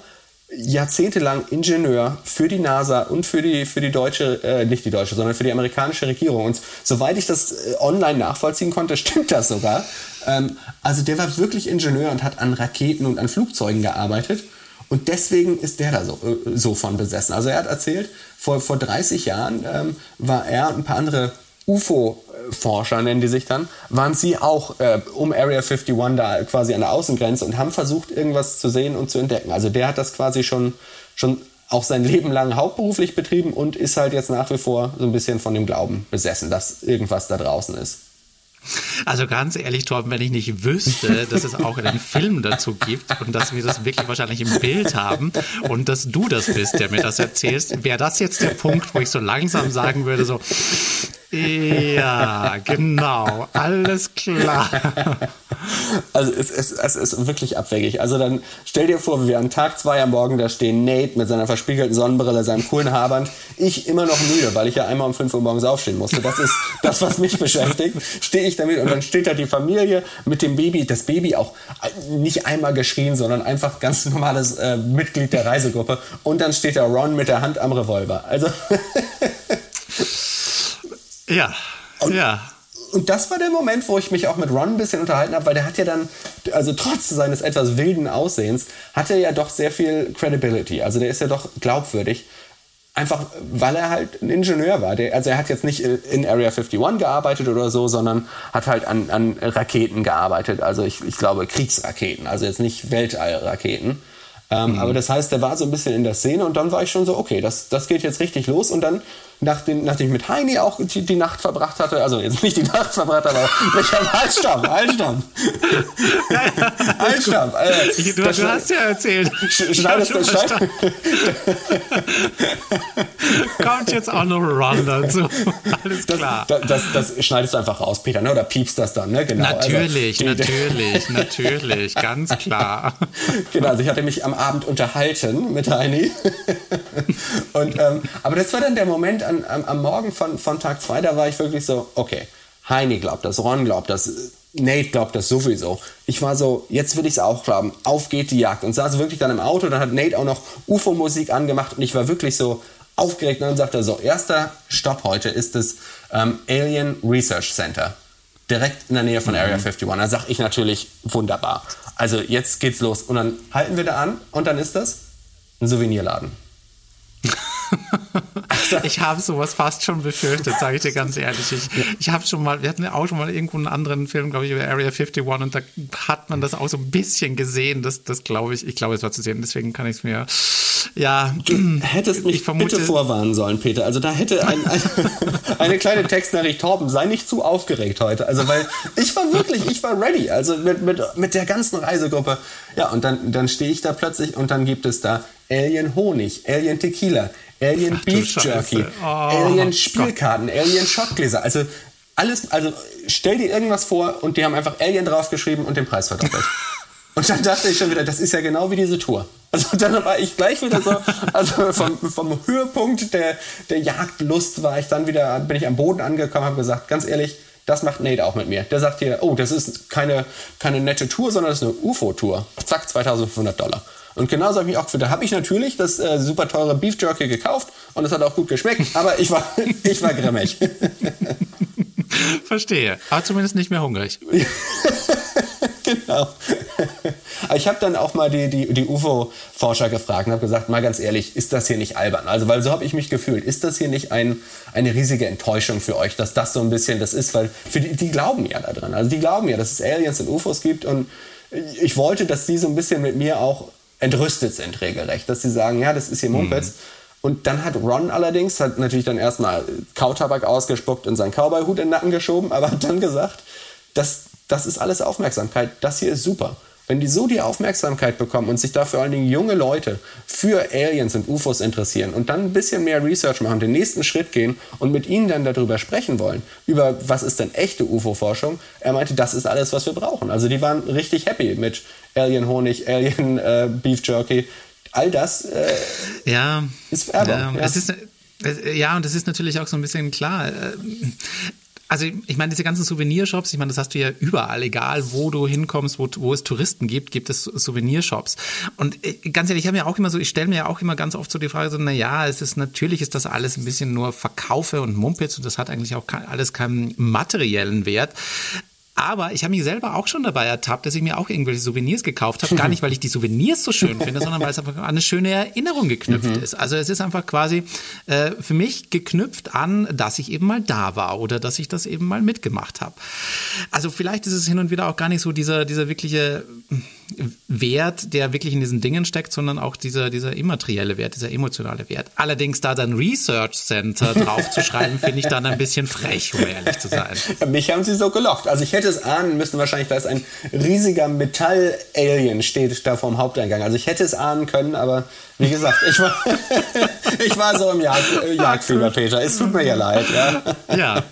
jahrzehntelang Ingenieur für die NASA und für die, für die deutsche, äh, nicht die deutsche, sondern für die amerikanische Regierung. Und soweit ich das äh, online nachvollziehen konnte, stimmt das sogar. Ähm, also der war wirklich Ingenieur und hat an Raketen und an Flugzeugen gearbeitet. Und deswegen ist der da so, äh, so von besessen. Also er hat erzählt, vor, vor 30 Jahren ähm, war er und ein paar andere UFO-Forscher, nennen die sich dann, waren sie auch äh, um Area 51 da quasi an der Außengrenze und haben versucht, irgendwas zu sehen und zu entdecken. Also der hat das quasi schon, schon auch sein Leben lang hauptberuflich betrieben und ist halt jetzt nach wie vor so ein bisschen von dem Glauben besessen, dass irgendwas da draußen ist. Also ganz ehrlich, Torben, wenn ich nicht wüsste, dass es auch einen Film dazu gibt und dass wir das wirklich wahrscheinlich im Bild haben und dass du das bist, der mir das erzählst, wäre das jetzt der Punkt, wo ich so langsam sagen würde, so, ja, genau, alles klar. Also es, es, es ist wirklich abwegig. Also dann stell dir vor, wir an Tag zwei am Morgen, da stehen Nate mit seiner verspiegelten Sonnenbrille, seinem coolen Haarband, ich immer noch müde, weil ich ja einmal um fünf Uhr morgens aufstehen musste. Das ist das, was mich beschäftigt. Stehe ich damit und dann steht da die Familie mit dem Baby, das Baby auch nicht einmal geschrien, sondern einfach ganz normales äh, Mitglied der Reisegruppe und dann steht da Ron mit der Hand am Revolver. Also Ja, und, ja. Und das war der Moment, wo ich mich auch mit Ron ein bisschen unterhalten habe, weil der hat ja dann, also trotz seines etwas wilden Aussehens, hat er ja doch sehr viel Credibility. Also der ist ja doch glaubwürdig. Einfach, weil er halt ein Ingenieur war. Der, also er hat jetzt nicht in Area 51 gearbeitet oder so, sondern hat halt an, an Raketen gearbeitet. Also ich, ich glaube Kriegsraketen, also jetzt nicht Weltallraketen. Ähm, mhm. Aber das heißt, der war so ein bisschen in der Szene und dann war ich schon so, okay, das, das geht jetzt richtig los. Und dann nachdem, nachdem ich mit Heini auch die, die, Nacht verbracht hatte, also jetzt nicht die Nacht verbracht, aber ich habe Halsstamm, Halsstamm. Ja, ja, Halsstamm. Also, du, du hast ja erzählt. Schneidest du schneid. Kommt jetzt auch noch Ron dazu. Alles klar. Das, das, das, das, schneidest du einfach raus, Peter, ne? oder piepst das dann, ne? Genau. Natürlich, also, natürlich, natürlich, ganz klar. Genau, also ich hatte mich am Abend unterhalten mit Heini. Und, ähm, aber das war dann der Moment, an, am, am Morgen von, von Tag 2, da war ich wirklich so, okay, Heini glaubt das, Ron glaubt das, Nate glaubt das sowieso. Ich war so, jetzt will ich es auch glauben. Auf geht die Jagd. Und saß wirklich dann im Auto. Dann hat Nate auch noch UFO-Musik angemacht. Und ich war wirklich so, aufgeregt und dann sagt er so, erster Stopp heute ist das ähm, Alien Research Center. Direkt in der Nähe von mhm. Area 51. Dann sage ich natürlich, wunderbar. Also jetzt geht's los. Und dann halten wir da an und dann ist das ein Souvenirladen. ich habe sowas fast schon befürchtet, sage ich dir ganz ehrlich. Ich, ich habe schon mal, wir hatten ja auch schon mal irgendwo einen anderen Film, glaube ich, über Area 51 und da hat man das auch so ein bisschen gesehen. Das, das glaube ich, ich glaube, es war zu sehen. Deswegen kann ich es mir, ja. Du hättest mich vermute, bitte vorwarnen sollen, Peter. Also da hätte ein, ein, eine kleine Textnachricht, Torben, sei nicht zu aufgeregt heute. Also weil ich war wirklich, ich war ready. Also mit, mit, mit der ganzen Reisegruppe. Ja, und dann, dann stehe ich da plötzlich und dann gibt es da Alien Honig, Alien Tequila, Alien Ach, Beef Jerky, oh, Alien Spielkarten, Gott. Alien Schottgläser. Also alles, also stell dir irgendwas vor und die haben einfach Alien draufgeschrieben und den Preis verdoppelt. und dann dachte ich schon wieder, das ist ja genau wie diese Tour. Also dann war ich gleich wieder so, also vom, vom Höhepunkt der, der Jagdlust war ich dann wieder, bin ich am Boden angekommen, habe gesagt, ganz ehrlich, das macht Nate auch mit mir. Der sagt hier, oh, das ist keine, keine nette Tour, sondern das ist eine UFO-Tour. Zack, 2500 Dollar. Und genauso habe ich auch gefühlt. Da habe ich natürlich das äh, super teure Beef Jerky gekauft und es hat auch gut geschmeckt, aber ich war, ich war grimmig. Verstehe. Aber zumindest nicht mehr hungrig. genau. ich habe dann auch mal die, die, die UFO-Forscher gefragt und habe gesagt, mal ganz ehrlich, ist das hier nicht albern? Also, weil so habe ich mich gefühlt. Ist das hier nicht ein, eine riesige Enttäuschung für euch, dass das so ein bisschen das ist? Weil für die, die glauben ja daran. Also die glauben ja, dass es Aliens und UFOs gibt und ich wollte, dass die so ein bisschen mit mir auch entrüstet sind regelrecht, dass sie sagen, ja, das ist hier Mumpitz. Mhm. Und dann hat Ron allerdings, hat natürlich dann erstmal Kautabak ausgespuckt und seinen Cowboy-Hut in den Nacken geschoben, aber hat dann gesagt, das, das ist alles Aufmerksamkeit, das hier ist super. Wenn die so die Aufmerksamkeit bekommen und sich da vor allen Dingen junge Leute für Aliens und UFOs interessieren und dann ein bisschen mehr Research machen, den nächsten Schritt gehen und mit ihnen dann darüber sprechen wollen, über was ist denn echte UFO-Forschung, er meinte, das ist alles, was wir brauchen. Also die waren richtig happy mit Alien Honig, Alien äh, Beef Jerky. All das äh, ja, ist Werbung. Ja, ja. Es ist, ja, und das ist natürlich auch so ein bisschen klar. Also ich meine, diese ganzen Souvenirshops, ich meine, das hast du ja überall, egal wo du hinkommst, wo, wo es Touristen gibt, gibt es Souvenirshops. Und äh, ganz ehrlich, ich habe mir auch immer so, ich stelle mir ja auch immer ganz oft so die Frage, so, na ja, es ist natürlich ist das alles ein bisschen nur Verkaufe und Mumpitz und das hat eigentlich auch alles keinen materiellen Wert. Aber ich habe mich selber auch schon dabei ertappt, dass ich mir auch irgendwelche Souvenirs gekauft habe. Gar nicht, weil ich die Souvenirs so schön finde, sondern weil es einfach an eine schöne Erinnerung geknüpft mhm. ist. Also es ist einfach quasi äh, für mich geknüpft an, dass ich eben mal da war oder dass ich das eben mal mitgemacht habe. Also vielleicht ist es hin und wieder auch gar nicht so dieser, dieser wirkliche Wert, der wirklich in diesen Dingen steckt, sondern auch dieser, dieser immaterielle Wert, dieser emotionale Wert. Allerdings da dann Research Center draufzuschreiben, finde ich dann ein bisschen frech, um ehrlich zu sein. Mich haben sie so gelockt. Also ich hätte es ahnen müssen, wahrscheinlich, da ist ein riesiger Metall-Alien steht da vorm Haupteingang. Also ich hätte es ahnen können, aber wie gesagt, ich war, ich war so im Jagd, Jagdfieber, Peter. Es tut mir ja leid. Ja. ja.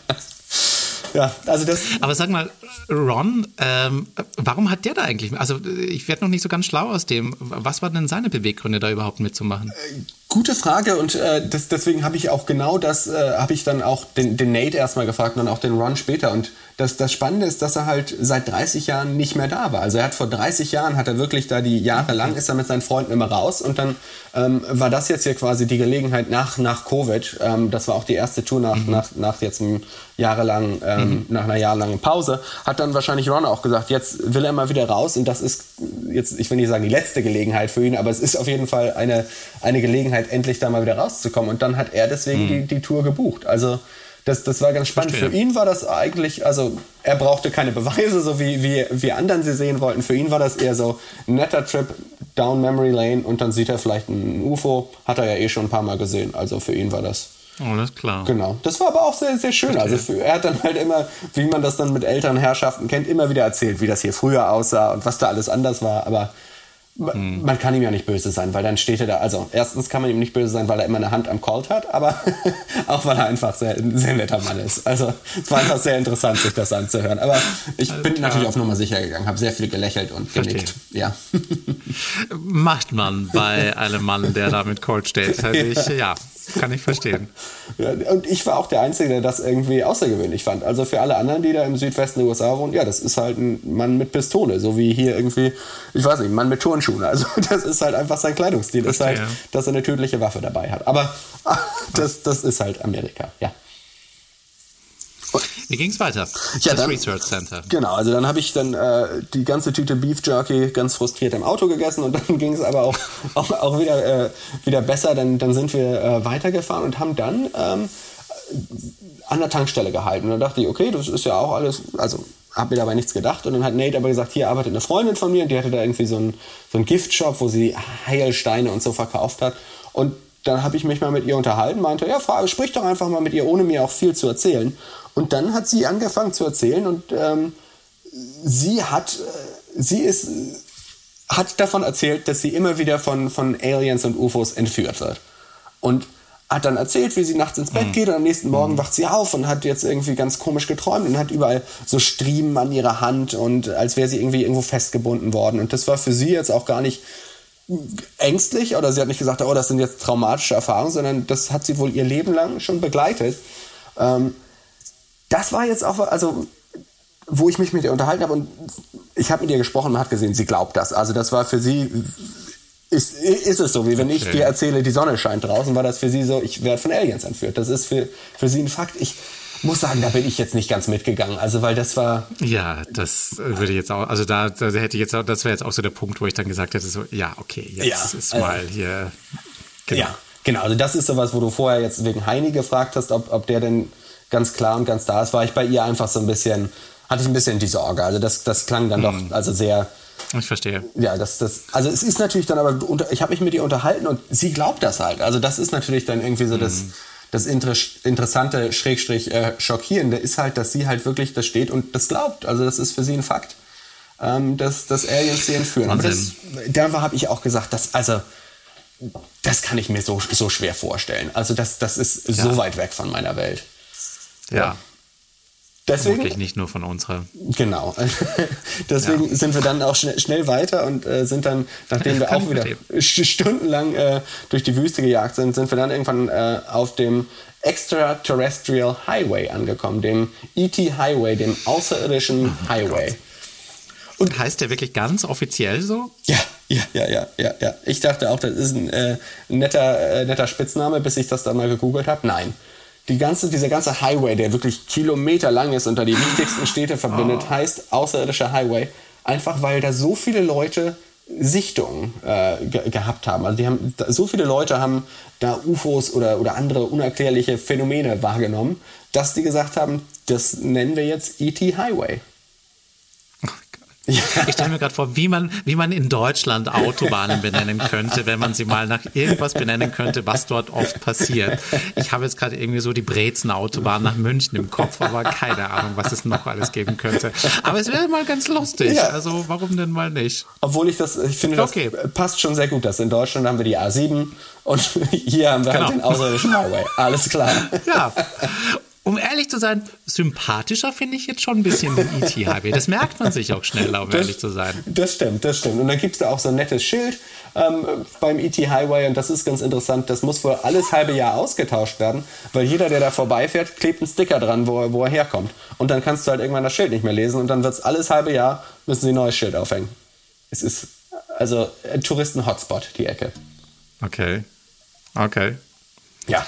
Ja, also das. Aber sag mal, Ron, ähm, warum hat der da eigentlich? Also ich werde noch nicht so ganz schlau aus dem. Was waren denn seine Beweggründe, da überhaupt mitzumachen? Äh, gute Frage und äh, das, deswegen habe ich auch genau das, äh, habe ich dann auch den, den Nate erstmal gefragt und dann auch den Ron später. Und das, das Spannende ist, dass er halt seit 30 Jahren nicht mehr da war. Also er hat vor 30 Jahren, hat er wirklich da die Jahre lang, ist er mit seinen Freunden immer raus und dann ähm, war das jetzt hier quasi die Gelegenheit nach, nach Covid. Ähm, das war auch die erste Tour nach, mhm. nach, nach jetzt einem jahrelang, ähm, mhm. nach einer jahrelangen Pause. Hat dann wahrscheinlich Ron auch gesagt, jetzt will er mal wieder raus und das ist jetzt, ich will nicht sagen die letzte Gelegenheit für ihn, aber es ist auf jeden Fall eine, eine Gelegenheit, endlich da mal wieder rauszukommen. Und dann hat er deswegen mhm. die, die Tour gebucht. Also das, das war ganz spannend. Verstehe. Für ihn war das eigentlich, also er brauchte keine Beweise, so wie, wie, wie anderen sie sehen wollten. Für ihn war das eher so ein netter Trip down Memory Lane und dann sieht er vielleicht ein UFO. Hat er ja eh schon ein paar Mal gesehen. Also für ihn war das. Alles klar. Genau. Das war aber auch sehr, sehr schön. Verstehe. Also für, er hat dann halt immer, wie man das dann mit älteren Herrschaften kennt, immer wieder erzählt, wie das hier früher aussah und was da alles anders war. Aber hm. Man kann ihm ja nicht böse sein, weil dann steht er da. Also, erstens kann man ihm nicht böse sein, weil er immer eine Hand am Colt hat, aber auch weil er einfach sehr, sehr netter Mann ist. Also, es war einfach sehr interessant, sich das anzuhören. Aber ich also bin klar. natürlich auf Nummer sicher gegangen, habe sehr viel gelächelt und genickt. Ja. Macht man bei einem Mann, der da mit Colt steht. Also ich, ja, kann ich verstehen. Und ich war auch der Einzige, der das irgendwie außergewöhnlich fand. Also für alle anderen, die da im Südwesten der USA wohnen, ja, das ist halt ein Mann mit Pistole. So wie hier irgendwie, ich weiß nicht, ein Mann mit Turnschuhen Handschuhen. Also das ist halt einfach sein Kleidungsstil, ist halt, dass er eine tödliche Waffe dabei hat. Aber das, das ist halt Amerika, ja. Wie ging es weiter? Ja, das dann, Research Center. Genau, also dann habe ich dann äh, die ganze Tüte Beef Jerky ganz frustriert im Auto gegessen und dann ging es aber auch, auch, auch wieder, äh, wieder besser. Dann, dann sind wir äh, weitergefahren und haben dann ähm, an der Tankstelle gehalten. Und dann dachte ich, okay, das ist ja auch alles, also habe mir dabei nichts gedacht. Und dann hat Nate aber gesagt, hier arbeitet eine Freundin von mir und die hatte da irgendwie so einen, so einen Giftshop, wo sie Heilsteine und so verkauft hat. Und dann habe ich mich mal mit ihr unterhalten, meinte, ja, Frage, sprich doch einfach mal mit ihr, ohne mir auch viel zu erzählen. Und dann hat sie angefangen zu erzählen und ähm, sie hat, äh, sie ist, hat davon erzählt, dass sie immer wieder von, von Aliens und UFOs entführt wird. Und hat dann erzählt, wie sie nachts ins Bett mhm. geht und am nächsten Morgen mhm. wacht sie auf und hat jetzt irgendwie ganz komisch geträumt und hat überall so Striemen an ihrer Hand und als wäre sie irgendwie irgendwo festgebunden worden. Und das war für sie jetzt auch gar nicht ängstlich oder sie hat nicht gesagt, oh, das sind jetzt traumatische Erfahrungen, sondern das hat sie wohl ihr Leben lang schon begleitet. Ähm, das war jetzt auch, also wo ich mich mit ihr unterhalten habe und ich habe mit ihr gesprochen und hat gesehen, sie glaubt das. Also das war für sie, ist, ist es so, wie wenn okay. ich dir erzähle, die Sonne scheint draußen, war das für sie so, ich werde von Aliens entführt. Das ist für, für sie ein Fakt. Ich, muss sagen, da bin ich jetzt nicht ganz mitgegangen. Also, weil das war. Ja, das würde jetzt auch, also da, da hätte ich jetzt auch, das wäre jetzt auch so der Punkt, wo ich dann gesagt hätte, so, ja, okay, jetzt ja, ist mal also, hier. Genau. Ja, genau. Also, das ist sowas, wo du vorher jetzt wegen Heini gefragt hast, ob, ob der denn ganz klar und ganz da ist, war ich bei ihr einfach so ein bisschen, hatte ich ein bisschen die Sorge. Also, das, das klang dann hm. doch, also sehr. Ich verstehe. Ja, das, das, also es ist natürlich dann aber, ich habe mich mit ihr unterhalten und sie glaubt das halt. Also das ist natürlich dann irgendwie so das, hm das Inter Interessante, Schrägstrich, äh, Schockierende ist halt, dass sie halt wirklich das steht und das glaubt. Also das ist für sie ein Fakt, ähm, dass, dass Aliens sie entführen. Aber das, da habe ich auch gesagt, dass, also, das kann ich mir so, so schwer vorstellen. Also das, das ist ja. so weit weg von meiner Welt. ja. ja. Deswegen, Wirklich nicht nur von unserer. Genau. Deswegen ja. sind wir dann auch schnell, schnell weiter und äh, sind dann, nachdem wir auch wieder stundenlang äh, durch die Wüste gejagt sind, sind wir dann irgendwann äh, auf dem Extraterrestrial Highway angekommen, dem ET Highway, dem außerirdischen oh Highway. Gott. Und heißt der wirklich ganz offiziell so? Ja, ja, ja, ja, ja, ja. Ich dachte auch, das ist ein äh, netter, äh, netter Spitzname, bis ich das dann mal gegoogelt habe. Nein die ganze, dieser ganze Highway, der wirklich Kilometer lang ist und da die wichtigsten Städte verbindet, oh. heißt außerirdischer Highway. Einfach weil da so viele Leute Sichtungen äh, ge gehabt haben. Also die haben, so viele Leute haben da UFOs oder, oder andere unerklärliche Phänomene wahrgenommen, dass die gesagt haben, das nennen wir jetzt ET Highway. Ja. Ich stelle mir gerade vor, wie man, wie man in Deutschland Autobahnen benennen könnte, wenn man sie mal nach irgendwas benennen könnte, was dort oft passiert. Ich habe jetzt gerade irgendwie so die Brezen-Autobahn nach München im Kopf, aber keine Ahnung, was es noch alles geben könnte. Aber es wäre mal ganz lustig. Ja. Also warum denn mal nicht? Obwohl ich das, ich finde, das okay. passt schon sehr gut. Dass in Deutschland haben wir die A7 und hier haben wir halt genau. halt den außerirdischen Highway. Alles klar. Ja um ehrlich zu sein, sympathischer finde ich jetzt schon ein bisschen den ET-Highway. Das merkt man sich auch schneller, um das, ehrlich zu sein. Das stimmt, das stimmt. Und dann gibt es da auch so ein nettes Schild ähm, beim ET-Highway und das ist ganz interessant. Das muss wohl alles halbe Jahr ausgetauscht werden, weil jeder, der da vorbeifährt, klebt einen Sticker dran, wo er, wo er herkommt. Und dann kannst du halt irgendwann das Schild nicht mehr lesen und dann wird es alles halbe Jahr, müssen sie ein neues Schild aufhängen. Es ist also ein Touristen-Hotspot, die Ecke. Okay. Okay. Ja.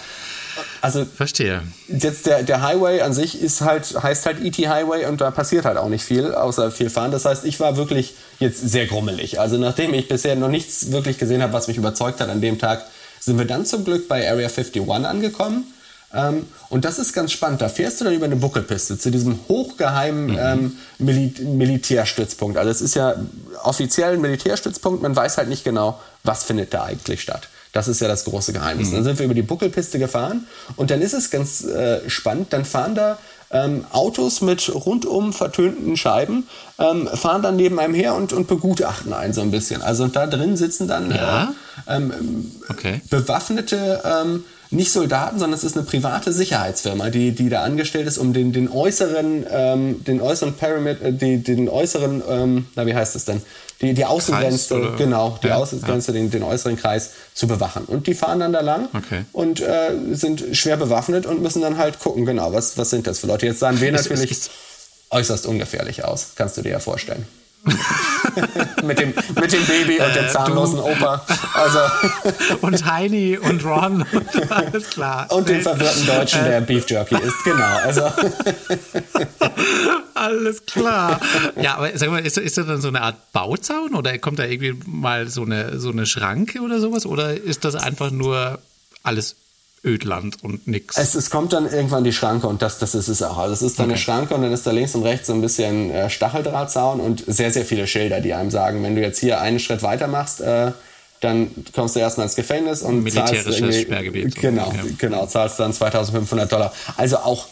Also verstehe. Jetzt der, der Highway an sich ist halt heißt halt ET Highway und da passiert halt auch nicht viel außer viel fahren. Das heißt, ich war wirklich jetzt sehr grummelig. Also nachdem ich bisher noch nichts wirklich gesehen habe, was mich überzeugt hat an dem Tag, sind wir dann zum Glück bei Area 51 angekommen. Ähm, und das ist ganz spannend. Da fährst du dann über eine Buckelpiste zu diesem hochgeheimen mhm. ähm, Mil Militärstützpunkt. Also es ist ja offiziell ein Militärstützpunkt. Man weiß halt nicht genau, was findet da eigentlich statt. Das ist ja das große Geheimnis. Mhm. Dann sind wir über die Buckelpiste gefahren und dann ist es ganz äh, spannend. Dann fahren da ähm, Autos mit rundum vertönten Scheiben, ähm, fahren dann neben einem her und, und begutachten einen so ein bisschen. Also und da drin sitzen dann ja? äh, ähm, okay. bewaffnete ähm, nicht Soldaten, sondern es ist eine private Sicherheitsfirma, die, die da angestellt ist, um den, den äußeren, ähm, den äußeren Pyramid, äh, die, den äußeren, ähm, na wie heißt das denn? Die, die Außengrenze, genau, die ja, Außengrenze, ja. Den, den äußeren Kreis zu bewachen. Und die fahren dann da lang okay. und äh, sind schwer bewaffnet und müssen dann halt gucken, genau, was, was sind das für Leute. Jetzt sahen wir natürlich äußerst ungefährlich aus, kannst du dir ja vorstellen. mit, dem, mit dem Baby und dem Äh, zahnlosen Opa. Also, Und Heini und Ron und alles klar. und dem verwirrten Deutschen, der Beef Jerky ist. Genau. Also, Alles klar. Ja, aber sag mal, ist, ist das dann so eine Art Bauzaun oder kommt da irgendwie mal so eine, so eine Schranke oder sowas? Oder ist das einfach nur alles Ödland und nix? es, es kommt dann irgendwann die Schranke und das, das ist es auch. Also es ist dann eine Okay. Schranke und dann ist da links und rechts so ein bisschen äh, Stacheldrahtzaun und sehr, sehr viele Schilder, die einem sagen, wenn du jetzt hier einen Schritt weiter machst, äh, dann kommst du erstmal ins Gefängnis und zahlst Militärisches irgendwie- Sperrgebiet. Genau, Okay. genau, zahlst dann 2500 Dollar. Also auch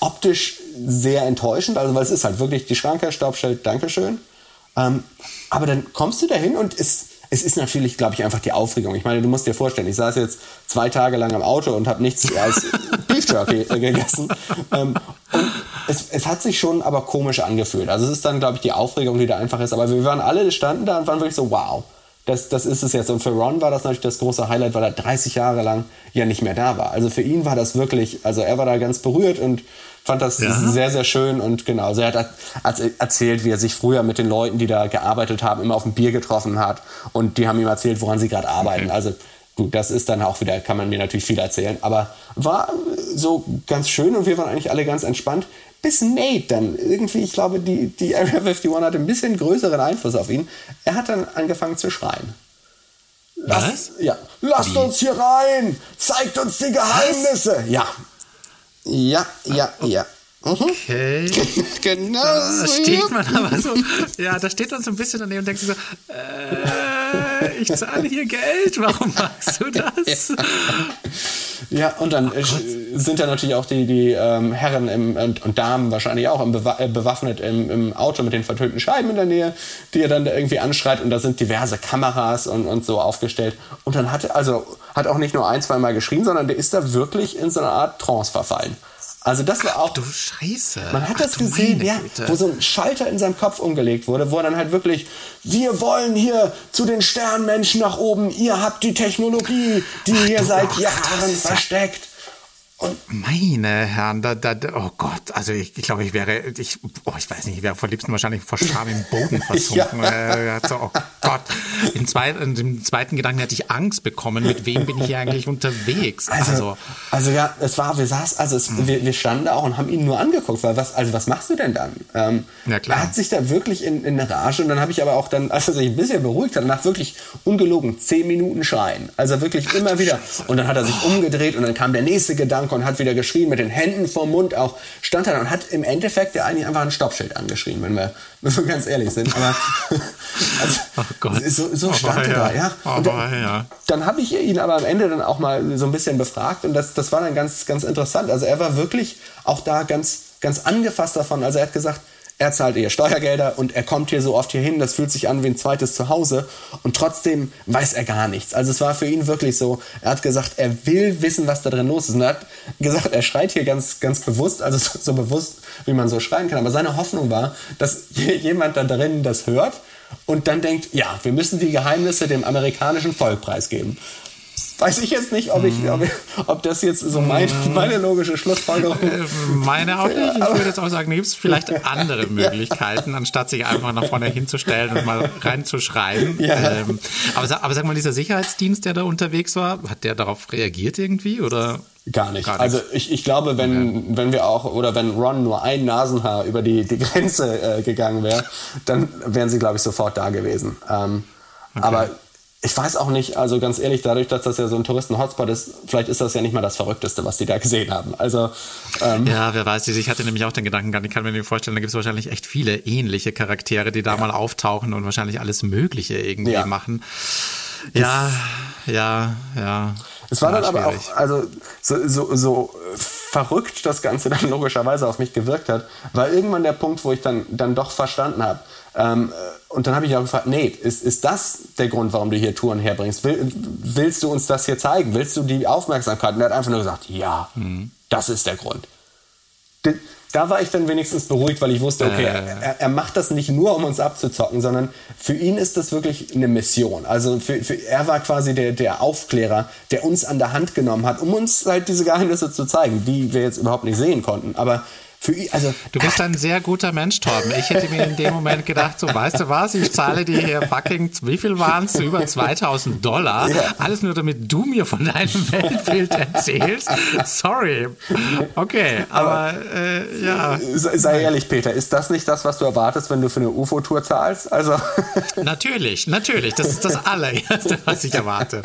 optisch sehr enttäuschend, also weil es ist halt wirklich die Schranke, Staubschild, Dankeschön. Ähm, aber dann kommst du dahin und es, es ist natürlich, glaube ich, einfach die Aufregung. Ich meine, du musst dir vorstellen, ich saß jetzt zwei Tage lang im Auto und habe nichts als Beef Jerky äh, gegessen. Ähm, und es, es hat sich schon aber komisch angefühlt. Also es ist dann, glaube ich, die Aufregung, die da einfach ist. Aber wir waren alle, standen da und waren wirklich so, wow. Das, das ist es jetzt. Und für Ron war das natürlich das große Highlight, weil er 30 Jahre lang ja nicht mehr da war. Also für ihn war das wirklich, also er war da ganz berührt und fand das Ja. sehr, sehr schön. Und genau, also er hat er- erzählt, wie er sich früher mit den Leuten, die da gearbeitet haben, immer auf ein Bier getroffen hat. Und die haben ihm erzählt, woran sie gerade arbeiten. Okay. Also du, das ist dann auch wieder, kann man mir natürlich viel erzählen. Aber war so ganz schön und wir waren eigentlich alle ganz entspannt. Bis Nate dann irgendwie, ich glaube, die, die Area 51 hatte ein bisschen größeren Einfluss auf ihn. Er hat dann angefangen zu schreien. Was? Ja. Lasst Wie? uns hier rein! Zeigt uns die Geheimnisse! Ja. Ja, ja, ja. Mhm. Okay. genau Da steht man aber so, ja, da steht man so ein bisschen daneben und denkt sich so, äh, ich zahle hier Geld, warum machst du das? Ja, und dann äh, sind ja natürlich auch die, die ähm, Herren im, und, und Damen wahrscheinlich auch im bewa äh, bewaffnet im, im Auto mit den vertönten Scheiben in der Nähe, die er dann da irgendwie anschreit und da sind diverse Kameras und, und so aufgestellt. Und dann hat er, also hat auch nicht nur ein, zwei Mal geschrien, sondern der ist da wirklich in so eine Art Trance verfallen. Also das war auch. Du Scheiße. Man hat Ach, das gesehen, ja, wo so ein Schalter in seinem Kopf umgelegt wurde, wo er dann halt wirklich, wir wollen hier zu den Sternmenschen nach oben, ihr habt die Technologie, die hier du, seit ach, Jahren versteckt. Und Meine Herren, da, da, oh Gott, also ich, ich glaube, ich wäre, ich, oh, ich weiß nicht, ich wäre vor liebsten wahrscheinlich vor Scham im Boden versunken. äh, so, oh Gott. Im zweiten, in dem zweiten Gedanken hätte ich Angst bekommen, mit wem bin ich hier eigentlich unterwegs? Also, Also, also ja, es war, wir saßen, also es, wir, wir standen da auch und haben ihn nur angeguckt, weil was, also was machst du denn dann? Ähm, Ja, klar. Er hat sich da wirklich in, in eine Rage und dann habe ich aber auch dann, als er sich ein bisschen beruhigt hat, nach wirklich ungelogen zehn Minuten schreien. Also wirklich immer wieder. Und dann hat er sich umgedreht und dann kam der nächste Gedanke und hat wieder geschrien, mit den Händen vorm Mund auch, stand er da und hat im Endeffekt ja eigentlich einfach ein Stoppschild angeschrien, wenn wir, wenn wir ganz ehrlich sind. Aber also, Oh Gott. so, so stand er da, ja. Und dann, ja. dann habe ich ihn aber am Ende dann auch mal so ein bisschen befragt und das, das war dann ganz, ganz interessant. Also er war wirklich auch da ganz, ganz angefasst davon. Also er hat gesagt, er zahlt ihr Steuergelder und er kommt hier so oft hier hin, das fühlt sich an wie ein zweites Zuhause und trotzdem weiß er gar nichts. Also es war für ihn wirklich so, er hat gesagt, er will wissen, was da drin los ist. Und er hat gesagt, er schreit hier ganz, ganz bewusst, also so, so bewusst, wie man so schreien kann. Aber seine Hoffnung war, dass jemand da drin das hört und dann denkt, ja, wir müssen die Geheimnisse dem amerikanischen Volk preisgeben. Weiß ich jetzt nicht, ob, ich, ob, ich, ob das jetzt so mein, meine logische Schlussfolgerung äh, meine auch nicht. Ich würde jetzt auch sagen, gibt es vielleicht andere Möglichkeiten, anstatt sich einfach nach vorne hinzustellen und mal reinzuschreiben. Ja. Ähm, aber, aber sag mal, dieser Sicherheitsdienst, der da unterwegs war, hat der darauf reagiert irgendwie oder? Gar nicht. Gar also ich, ich glaube, wenn, wenn wir auch, oder wenn Ron nur ein Nasenhaar über die, die Grenze äh, gegangen wäre, dann wären sie, glaube ich, sofort da gewesen. Ähm, Aber ich weiß auch nicht, also ganz ehrlich, dadurch, dass das ja so ein Touristen-Hotspot ist, vielleicht ist das ja nicht mal das Verrückteste, was die da gesehen haben. Also ähm, Ja, wer weiß, ich hatte nämlich auch den Gedanken gehabt, ich kann mir nicht vorstellen, da gibt es wahrscheinlich echt viele ähnliche Charaktere, die da mal auftauchen und wahrscheinlich alles Mögliche irgendwie Ja. machen. Ja, ja, ja. Es war Ja, dann aber schwierig. auch, also so, so, so verrückt das Ganze dann logischerweise auf mich gewirkt hat, war irgendwann der Punkt, wo ich dann, dann doch verstanden habe. Ähm, äh, und dann habe ich auch gefragt, nee, ist, ist das der Grund, warum du hier Touren herbringst? Will, willst du uns das hier zeigen? Willst du die Aufmerksamkeit? Und er hat einfach nur gesagt, ja, Mhm. das ist der Grund. Da war ich dann wenigstens beruhigt, weil ich wusste, okay, er, er macht das nicht nur, um uns abzuzocken, sondern für ihn ist das wirklich eine Mission. Also für, für, er war quasi der, der Aufklärer, der uns an der Hand genommen hat, um uns halt diese Geheimnisse zu zeigen, die wir jetzt überhaupt nicht sehen konnten. Aber Für, also, du bist ein sehr guter Mensch, Torben. Ich hätte mir in dem Moment gedacht, so, weißt du was, ich zahle dir hier fucking, wie viel waren es? Über 2000 Dollar. Ja. Alles nur, damit du mir von deinem Weltbild erzählst. Sorry. Okay, aber, aber äh, ja. Sei ehrlich, Peter, ist das nicht das, was du erwartest, wenn du für eine UFO-Tour zahlst? Also. Natürlich, natürlich. Das ist das allererste, was ich erwarte.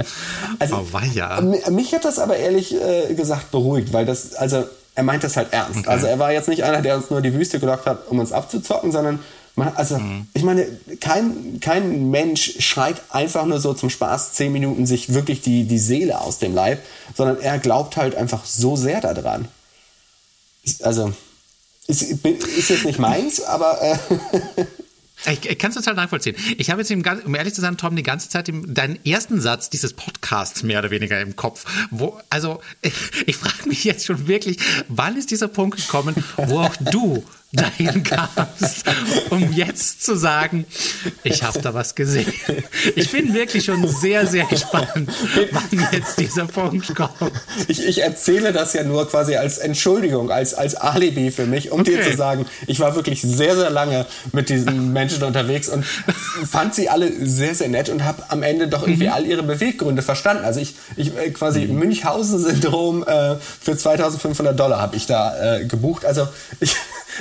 Also, oh, weia. Mich hat das aber ehrlich äh, gesagt beruhigt, weil das, also er meint das halt ernst. Okay. Also er war jetzt nicht einer, der uns nur die Wüste gelockt hat, um uns abzuzocken, sondern man, also mhm. ich meine, kein, kein Mensch schreit einfach nur so zum Spaß zehn Minuten sich wirklich die, die Seele aus dem Leib, sondern er glaubt halt einfach so sehr daran. Also ist, ist jetzt nicht meins, aber äh, Ich, ich kann es total nachvollziehen. Ich habe jetzt, um ehrlich zu sein, Tom, die ganze Zeit deinen ersten Satz dieses Podcasts mehr oder weniger im Kopf. Wo, also, ich, ich frage mich jetzt schon wirklich, wann ist dieser Punkt gekommen, wo auch du dahin kamst, um jetzt zu sagen, ich habe da was gesehen. Ich bin wirklich schon sehr, sehr gespannt, wann jetzt dieser Punkt kommt. Ich, ich erzähle das ja nur quasi als Entschuldigung, als, als Alibi für mich, um okay. dir zu sagen, ich war wirklich sehr, sehr lange mit diesen Menschen unterwegs und fand sie alle sehr, sehr nett und habe am Ende doch irgendwie mhm. all ihre Beweggründe verstanden. Also ich, ich äh, quasi mhm. Münchhausen-Syndrom äh, für 2500 Dollar habe ich da äh, gebucht. Also ich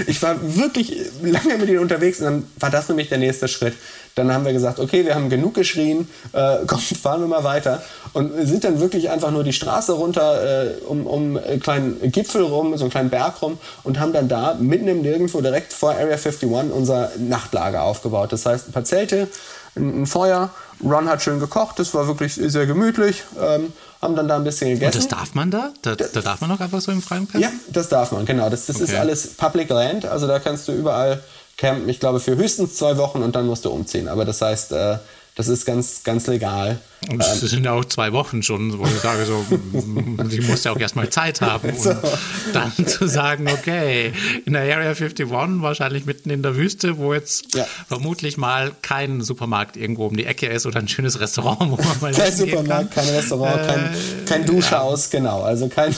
ich war wirklich lange mit ihnen unterwegs und dann war das nämlich der nächste Schritt. Dann haben wir gesagt, okay, wir haben genug geschrien, äh, komm, fahren wir mal weiter. Und sind dann wirklich einfach nur die Straße runter, äh, um, um einen kleinen Gipfel rum, so einen kleinen Berg rum und haben dann da mitten im Nirgendwo direkt vor Area 51 unser Nachtlager aufgebaut. Das heißt, ein paar Zelte, ein, ein Feuer. Ron hat schön gekocht, das war wirklich sehr gemütlich. Ähm, haben dann da ein bisschen gegessen. Und das darf man da? Da, da darf man noch einfach so im freien campen? Ja, das darf man, genau. Das, das okay. ist alles Public Land, also da kannst du überall campen, ich glaube für höchstens zwei Wochen und dann musst du umziehen. Aber das heißt, äh, das ist ganz, ganz legal. Und das ähm, sind ja auch zwei Wochen schon, wo ich sage, so, ich muss ja auch erstmal Zeit haben, um so. dann zu sagen, okay, in der Area 51, wahrscheinlich mitten in der Wüste, wo jetzt ja. vermutlich mal kein Supermarkt irgendwo um die Ecke ist oder ein schönes Restaurant, wo man mal Kein Supermarkt, kein Restaurant, äh, kein, kein Duschhaus, ja. genau. Also kein,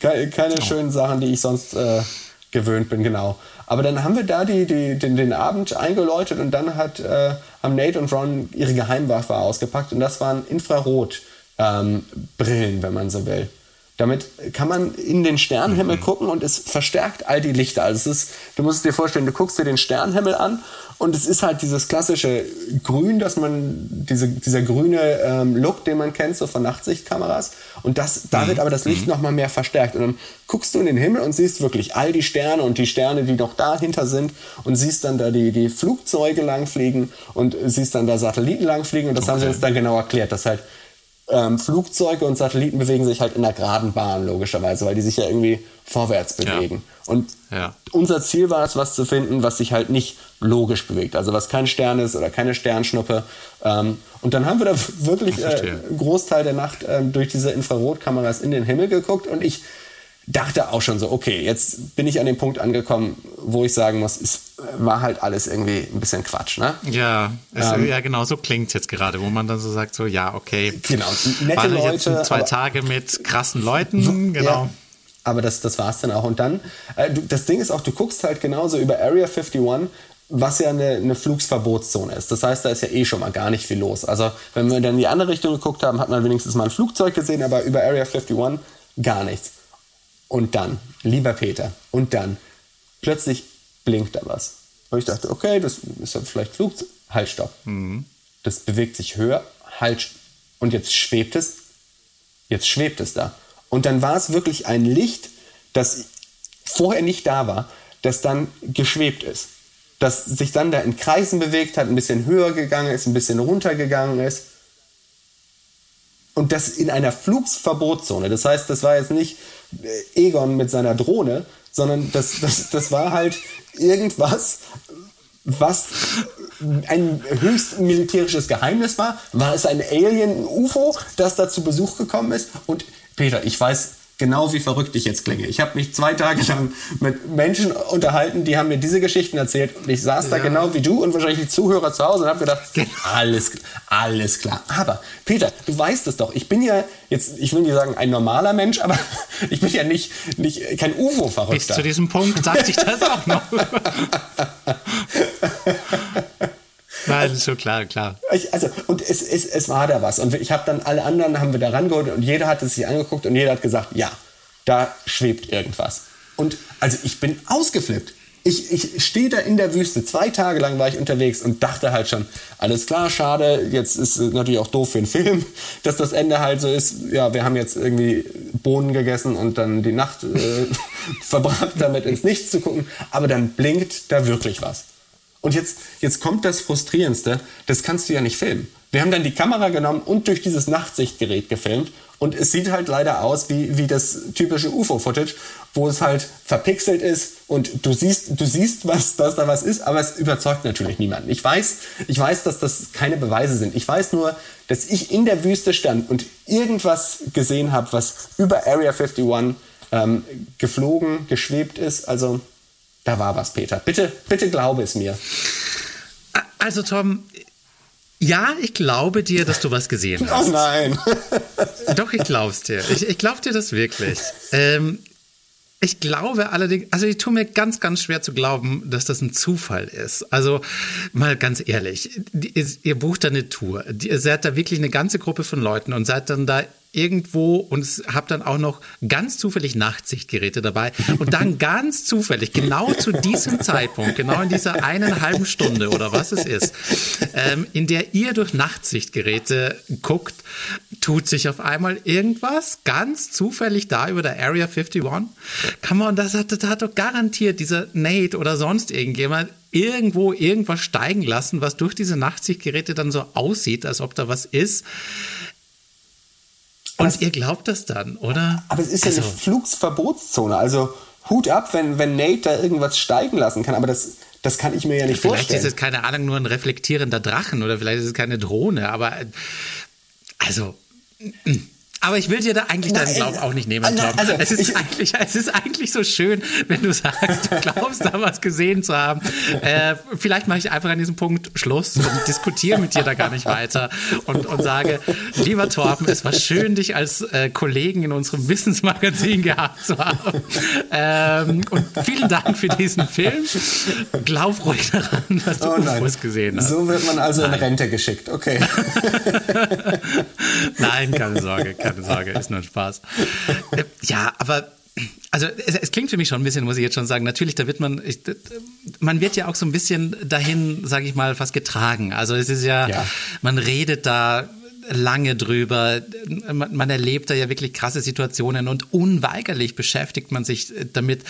keine, keine oh. schönen Sachen, die ich sonst äh, gewöhnt bin, genau. Aber dann haben wir da die, die, den, den Abend eingeläutet und dann hat, äh, haben Nate und Ron ihre Geheimwaffe ausgepackt und das waren Infrarotbrillen, ähm, wenn man so will. Damit kann man in den Sternenhimmel mhm. gucken und es verstärkt all die Lichter. Also es ist, du musst es dir vorstellen, du guckst dir den Sternenhimmel an und es ist halt dieses klassische Grün, dass man, diese, dieser grüne ähm, Look, den man kennt, so von Nachtsichtkameras. Und das, da mhm. wird aber das Licht mhm. nochmal mehr verstärkt. Und dann guckst du in den Himmel und siehst wirklich all die Sterne und die Sterne, die noch dahinter sind und siehst dann da die, die Flugzeuge langfliegen und siehst dann da Satelliten langfliegen. Und das okay. haben sie uns dann genau erklärt, dass halt ähm, Flugzeuge und Satelliten bewegen sich halt in einer geraden Bahn, logischerweise, weil die sich ja irgendwie vorwärts bewegen. Ja. Und ja. unser Ziel war es, was zu finden, was sich halt nicht logisch bewegt, also was kein Stern ist oder keine Sternschnuppe. Ähm, und dann haben wir da wirklich äh, einen Großteil der Nacht äh, durch diese Infrarotkameras in den Himmel geguckt und ich dachte auch schon so, okay, jetzt bin ich an dem Punkt angekommen, wo ich sagen muss, es war halt alles irgendwie ein bisschen Quatsch, ne? Ja, es, ähm, ja genau, so klingt es jetzt gerade, wo man dann so sagt, so, ja, okay. Genau, nette War Leute. Jetzt zwei Tage mit krassen Leuten, genau. Ja, aber das, das war es dann auch. Und dann, äh, du, das Ding ist auch, du guckst halt genauso über Area 51, was ja eine, eine Flugsverbotszone ist. Das heißt, da ist ja eh schon mal gar nicht viel los. Also, wenn wir dann in die andere Richtung geguckt haben, hat man wenigstens mal ein Flugzeug gesehen, aber über Area 51 gar nichts. Und dann, lieber Peter, und dann, plötzlich blinkt da was. Und ich dachte, okay, das ist vielleicht Flugzeug. Halt, stopp. Mhm. Das bewegt sich höher, halt, und jetzt schwebt es, jetzt schwebt es da. Und dann war es wirklich ein Licht, das vorher nicht da war, das dann geschwebt ist. Das sich dann da in Kreisen bewegt hat, ein bisschen höher gegangen ist, ein bisschen runter gegangen ist. Und das in einer Flugsverbotszone. Das heißt, das war jetzt nicht Egon mit seiner Drohne, sondern das, das, das war halt irgendwas, was ein höchst militärisches Geheimnis war. War es ein Alien, ein UFO, das da zu Besuch gekommen ist? Und Peter, ich weiß, genau wie verrückt ich jetzt klinge. Ich habe mich zwei Tage lang mit Menschen unterhalten, die haben mir diese Geschichten erzählt und ich saß da genau wie du und wahrscheinlich die Zuhörer zu Hause und habe gedacht, alles, alles klar. Aber Peter, du weißt es doch, ich bin ja jetzt, ich will nicht sagen ein normaler Mensch, aber ich bin ja nicht, nicht kein UFO-Verrückter. Bis zu diesem Punkt sagt sich das auch noch. Nein, ist schon klar, klar. Also, und es, es, es war da was. Und ich habe dann alle anderen haben wir da rangeholt und jeder hat es sich angeguckt und jeder hat gesagt, ja, da schwebt irgendwas. Und also ich bin ausgeflippt. Ich, ich stehe da in der Wüste, zwei Tage lang war ich unterwegs und dachte halt schon, alles klar, schade, jetzt ist es natürlich auch doof für einen Film, dass das Ende halt so ist, ja, wir haben jetzt irgendwie Bohnen gegessen und dann die Nacht äh, verbracht, damit ins Nichts zu gucken, aber dann blinkt da wirklich was. Und jetzt, jetzt kommt das Frustrierendste, das kannst du ja nicht filmen. Wir haben dann die Kamera genommen und durch dieses Nachtsichtgerät gefilmt und es sieht halt leider aus wie, wie das typische UFO-Footage, wo es halt verpixelt ist und du siehst, du siehst, was, dass da was ist, aber es überzeugt natürlich niemanden. Ich weiß, ich weiß, dass das keine Beweise sind. Ich weiß nur, dass ich in der Wüste stand und irgendwas gesehen habe, was über Area 51 ähm, geflogen, geschwebt ist. Also da war was, Peter. Bitte, bitte glaube es mir. Also, Tom, ja, ich glaube dir, dass du was gesehen hast. Oh nein. Doch, ich glaub's dir. Ich, ich glaub dir das wirklich. Ähm, ich glaube allerdings, also ich tue mir ganz, ganz schwer zu glauben, dass das ein Zufall ist. Also mal ganz ehrlich, ihr bucht da eine Tour, ihr seid da wirklich eine ganze Gruppe von Leuten und seid dann da irgendwo und habe dann auch noch ganz zufällig Nachtsichtgeräte dabei und dann ganz zufällig, genau zu diesem Zeitpunkt, genau in dieser einen halben Stunde oder was es ist, ähm, in der ihr durch Nachtsichtgeräte guckt, tut sich auf einmal irgendwas ganz zufällig da über der Area 51? Kann man, das hat, das hat doch garantiert dieser Nate oder sonst irgendjemand irgendwo irgendwas steigen lassen, was durch diese Nachtsichtgeräte dann so aussieht, als ob da was ist. Und ihr glaubt das dann, oder? Aber es ist ja also. eine Flugsverbotszone. Also Hut ab, wenn, wenn Nate da irgendwas steigen lassen kann. Aber das, das kann ich mir ja nicht vielleicht vorstellen. Vielleicht ist es, keine Ahnung, nur ein reflektierender Drachen oder vielleicht ist es keine Drohne. Aber also. Aber ich will dir da eigentlich deinen Glauben auch nicht nehmen, Tom. Also, es, ist ich, eigentlich, es ist eigentlich so schön, wenn du sagst, du glaubst, da was gesehen zu haben. Äh, vielleicht mache ich einfach an diesem Punkt Schluss und diskutiere mit dir da gar nicht weiter und, und sage, lieber Torben, es war schön, dich als äh, Kollegen in unserem Wissensmagazin gehabt zu haben. Ähm, und vielen Dank für diesen Film. Glaub ruhig daran, dass du oh UFOs gesehen hast. So wird man also nein. in Rente geschickt, okay. nein, keine Sorge, keine keine Sorge, ist nur ein Spaß. Äh, ja, aber also es, es, klingt für mich schon ein bisschen, muss ich jetzt schon sagen. Natürlich, da wird man, ich, man wird ja auch so ein bisschen dahin, sage ich mal, fast getragen. Also es ist ja, ja. man redet da lange drüber, man, man erlebt da ja wirklich krasse Situationen und unweigerlich beschäftigt man sich damit.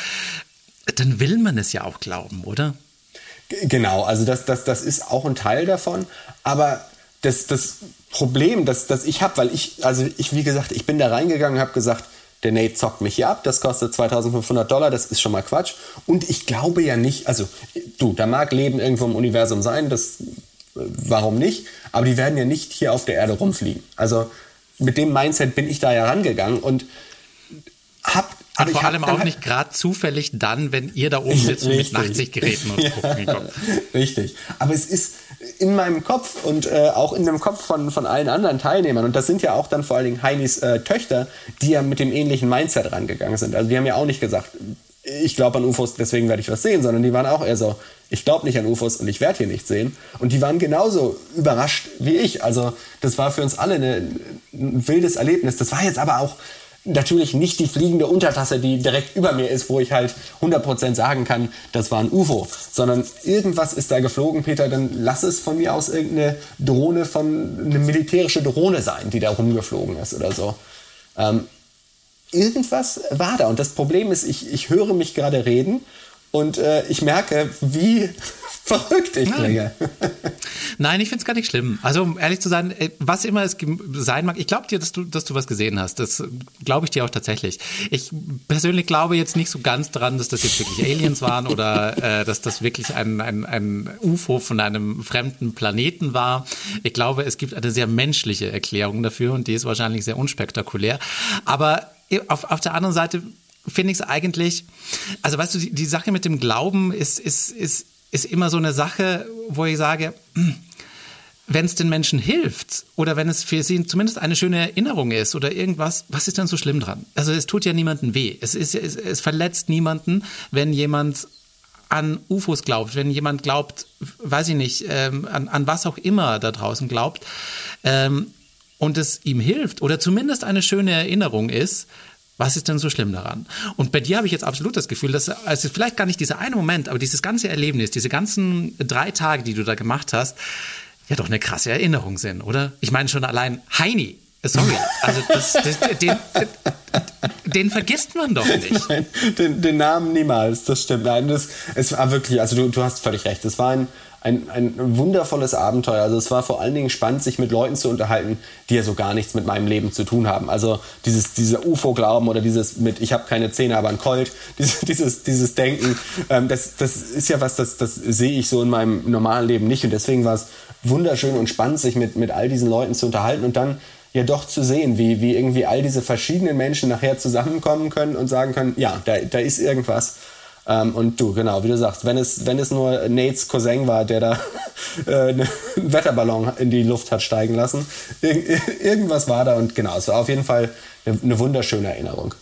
Dann will man es ja auch glauben, oder? Genau, also das, das, das ist auch ein Teil davon. Aber das, das Problem, das, das ich habe, weil ich, also ich, wie gesagt, ich bin da reingegangen und habe gesagt, der Nate zockt mich hier ab, das kostet 2500 Dollar, das ist schon mal Quatsch. Und ich glaube ja nicht, also du, da mag Leben irgendwo im Universum sein, das, warum nicht? Aber die werden ja nicht hier auf der Erde rumfliegen. Also mit dem Mindset bin ich da ja rangegangen und hab und vor allem auch nicht gerade zufällig dann, wenn ihr da oben sitzt und mit Nachtsichtgeräten und ja, gucken. Richtig. Aber es ist in meinem Kopf und äh, auch in dem Kopf von, von allen anderen Teilnehmern, und das sind ja auch dann vor allen Dingen Heinis äh, Töchter, die ja mit dem ähnlichen Mindset rangegangen sind. Also die haben ja auch nicht gesagt, ich glaube an UFOs, deswegen werde ich was sehen, sondern die waren auch eher so, ich glaube nicht an UFOs und ich werde hier nichts sehen. Und die waren genauso überrascht wie ich. Also das war für uns alle eine, ein wildes Erlebnis. Das war jetzt aber auch natürlich nicht die fliegende Untertasse, die direkt über mir ist, wo ich halt 100% sagen kann, das war ein UFO, sondern irgendwas ist da geflogen, Peter, dann lass es von mir aus irgendeine Drohne von, eine militärische Drohne sein, die da rumgeflogen ist oder so. Ähm, irgendwas war da und das Problem ist, ich, ich höre mich gerade reden und äh, ich merke, wie verrückt ich klinge. Nein, ich finde es gar nicht schlimm. Also, um ehrlich zu sein, äh, was immer es sein mag, ich glaube dir, dass du, dass du was gesehen hast. Das glaube ich dir auch tatsächlich. Ich persönlich glaube jetzt nicht so ganz dran, dass das jetzt wirklich Aliens waren oder äh, dass das wirklich ein, ein, ein UFO von einem fremden Planeten war. Ich glaube, es gibt eine sehr menschliche Erklärung dafür und die ist wahrscheinlich sehr unspektakulär. Aber auf, auf der anderen Seite finde ich es eigentlich, also weißt du, die, die Sache mit dem Glauben ist, ist, ist, ist immer so eine Sache, wo ich sage, wenn es den Menschen hilft oder wenn es für sie zumindest eine schöne Erinnerung ist oder irgendwas, was ist denn so schlimm dran? Also es tut ja niemandem weh. Es, ist, es, es verletzt niemanden, wenn jemand an UFOs glaubt, wenn jemand glaubt, weiß ich nicht, ähm, an, an was auch immer da draußen glaubt ähm, und es ihm hilft oder zumindest eine schöne Erinnerung ist, was ist denn so schlimm daran? Und bei dir habe ich jetzt absolut das Gefühl, dass also vielleicht gar nicht dieser eine Moment, aber dieses ganze Erlebnis, diese ganzen drei Tage, die du da gemacht hast, ja doch eine krasse Erinnerung sind, oder? Ich meine schon allein Heini. Sorry, also das, das, den, den vergisst man doch nicht. Nein, den, den, Namen niemals, das stimmt. Nein, das, es war wirklich, also du, du hast völlig recht. Es war ein, ein, ein wundervolles Abenteuer. Also es war vor allen Dingen spannend, sich mit Leuten zu unterhalten, die ja so gar nichts mit meinem Leben zu tun haben. Also dieses, dieser UFO-Glauben oder dieses mit, ich habe keine Zähne, aber ein Colt, dieses, dieses, dieses Denken, ähm, das, das ist ja was, das, das sehe ich so in meinem normalen Leben nicht. Und deswegen war es wunderschön und spannend, sich mit, mit all diesen Leuten zu unterhalten und dann ja doch zu sehen, wie, wie irgendwie all diese verschiedenen Menschen nachher zusammenkommen können und sagen können, ja, da, da ist irgendwas. Ähm, und du, genau, wie du sagst, wenn es, wenn es nur Nates Cousin war, der da äh, einen Wetterballon in die Luft hat steigen lassen, ir irgendwas war da und genau, es war auf jeden Fall eine, eine wunderschöne Erinnerung.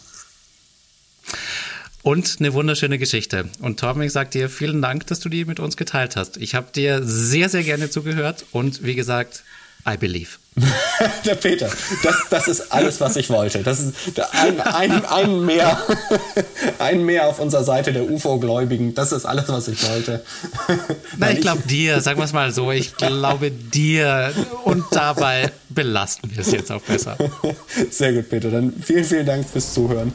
Und eine wunderschöne Geschichte. Und Torben, ich sage dir vielen Dank, dass du die mit uns geteilt hast. Ich habe dir sehr, sehr gerne zugehört und wie gesagt, I believe. der Peter, das, das ist alles, was ich wollte. Das ist ein, ein, ein, mehr, ein mehr auf unserer Seite der UFO-Gläubigen. Das ist alles, was ich wollte. Na, ich glaube dir, sagen wir es mal so, ich glaube dir. Und dabei belasten wir es jetzt auch besser. Sehr gut, Peter. Dann vielen, vielen Dank fürs Zuhören.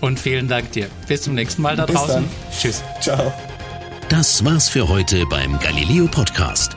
Und vielen Dank dir. Bis zum nächsten Mal da Bis draußen. Dann. Tschüss. Ciao. Das war's für heute beim Galileo Podcast.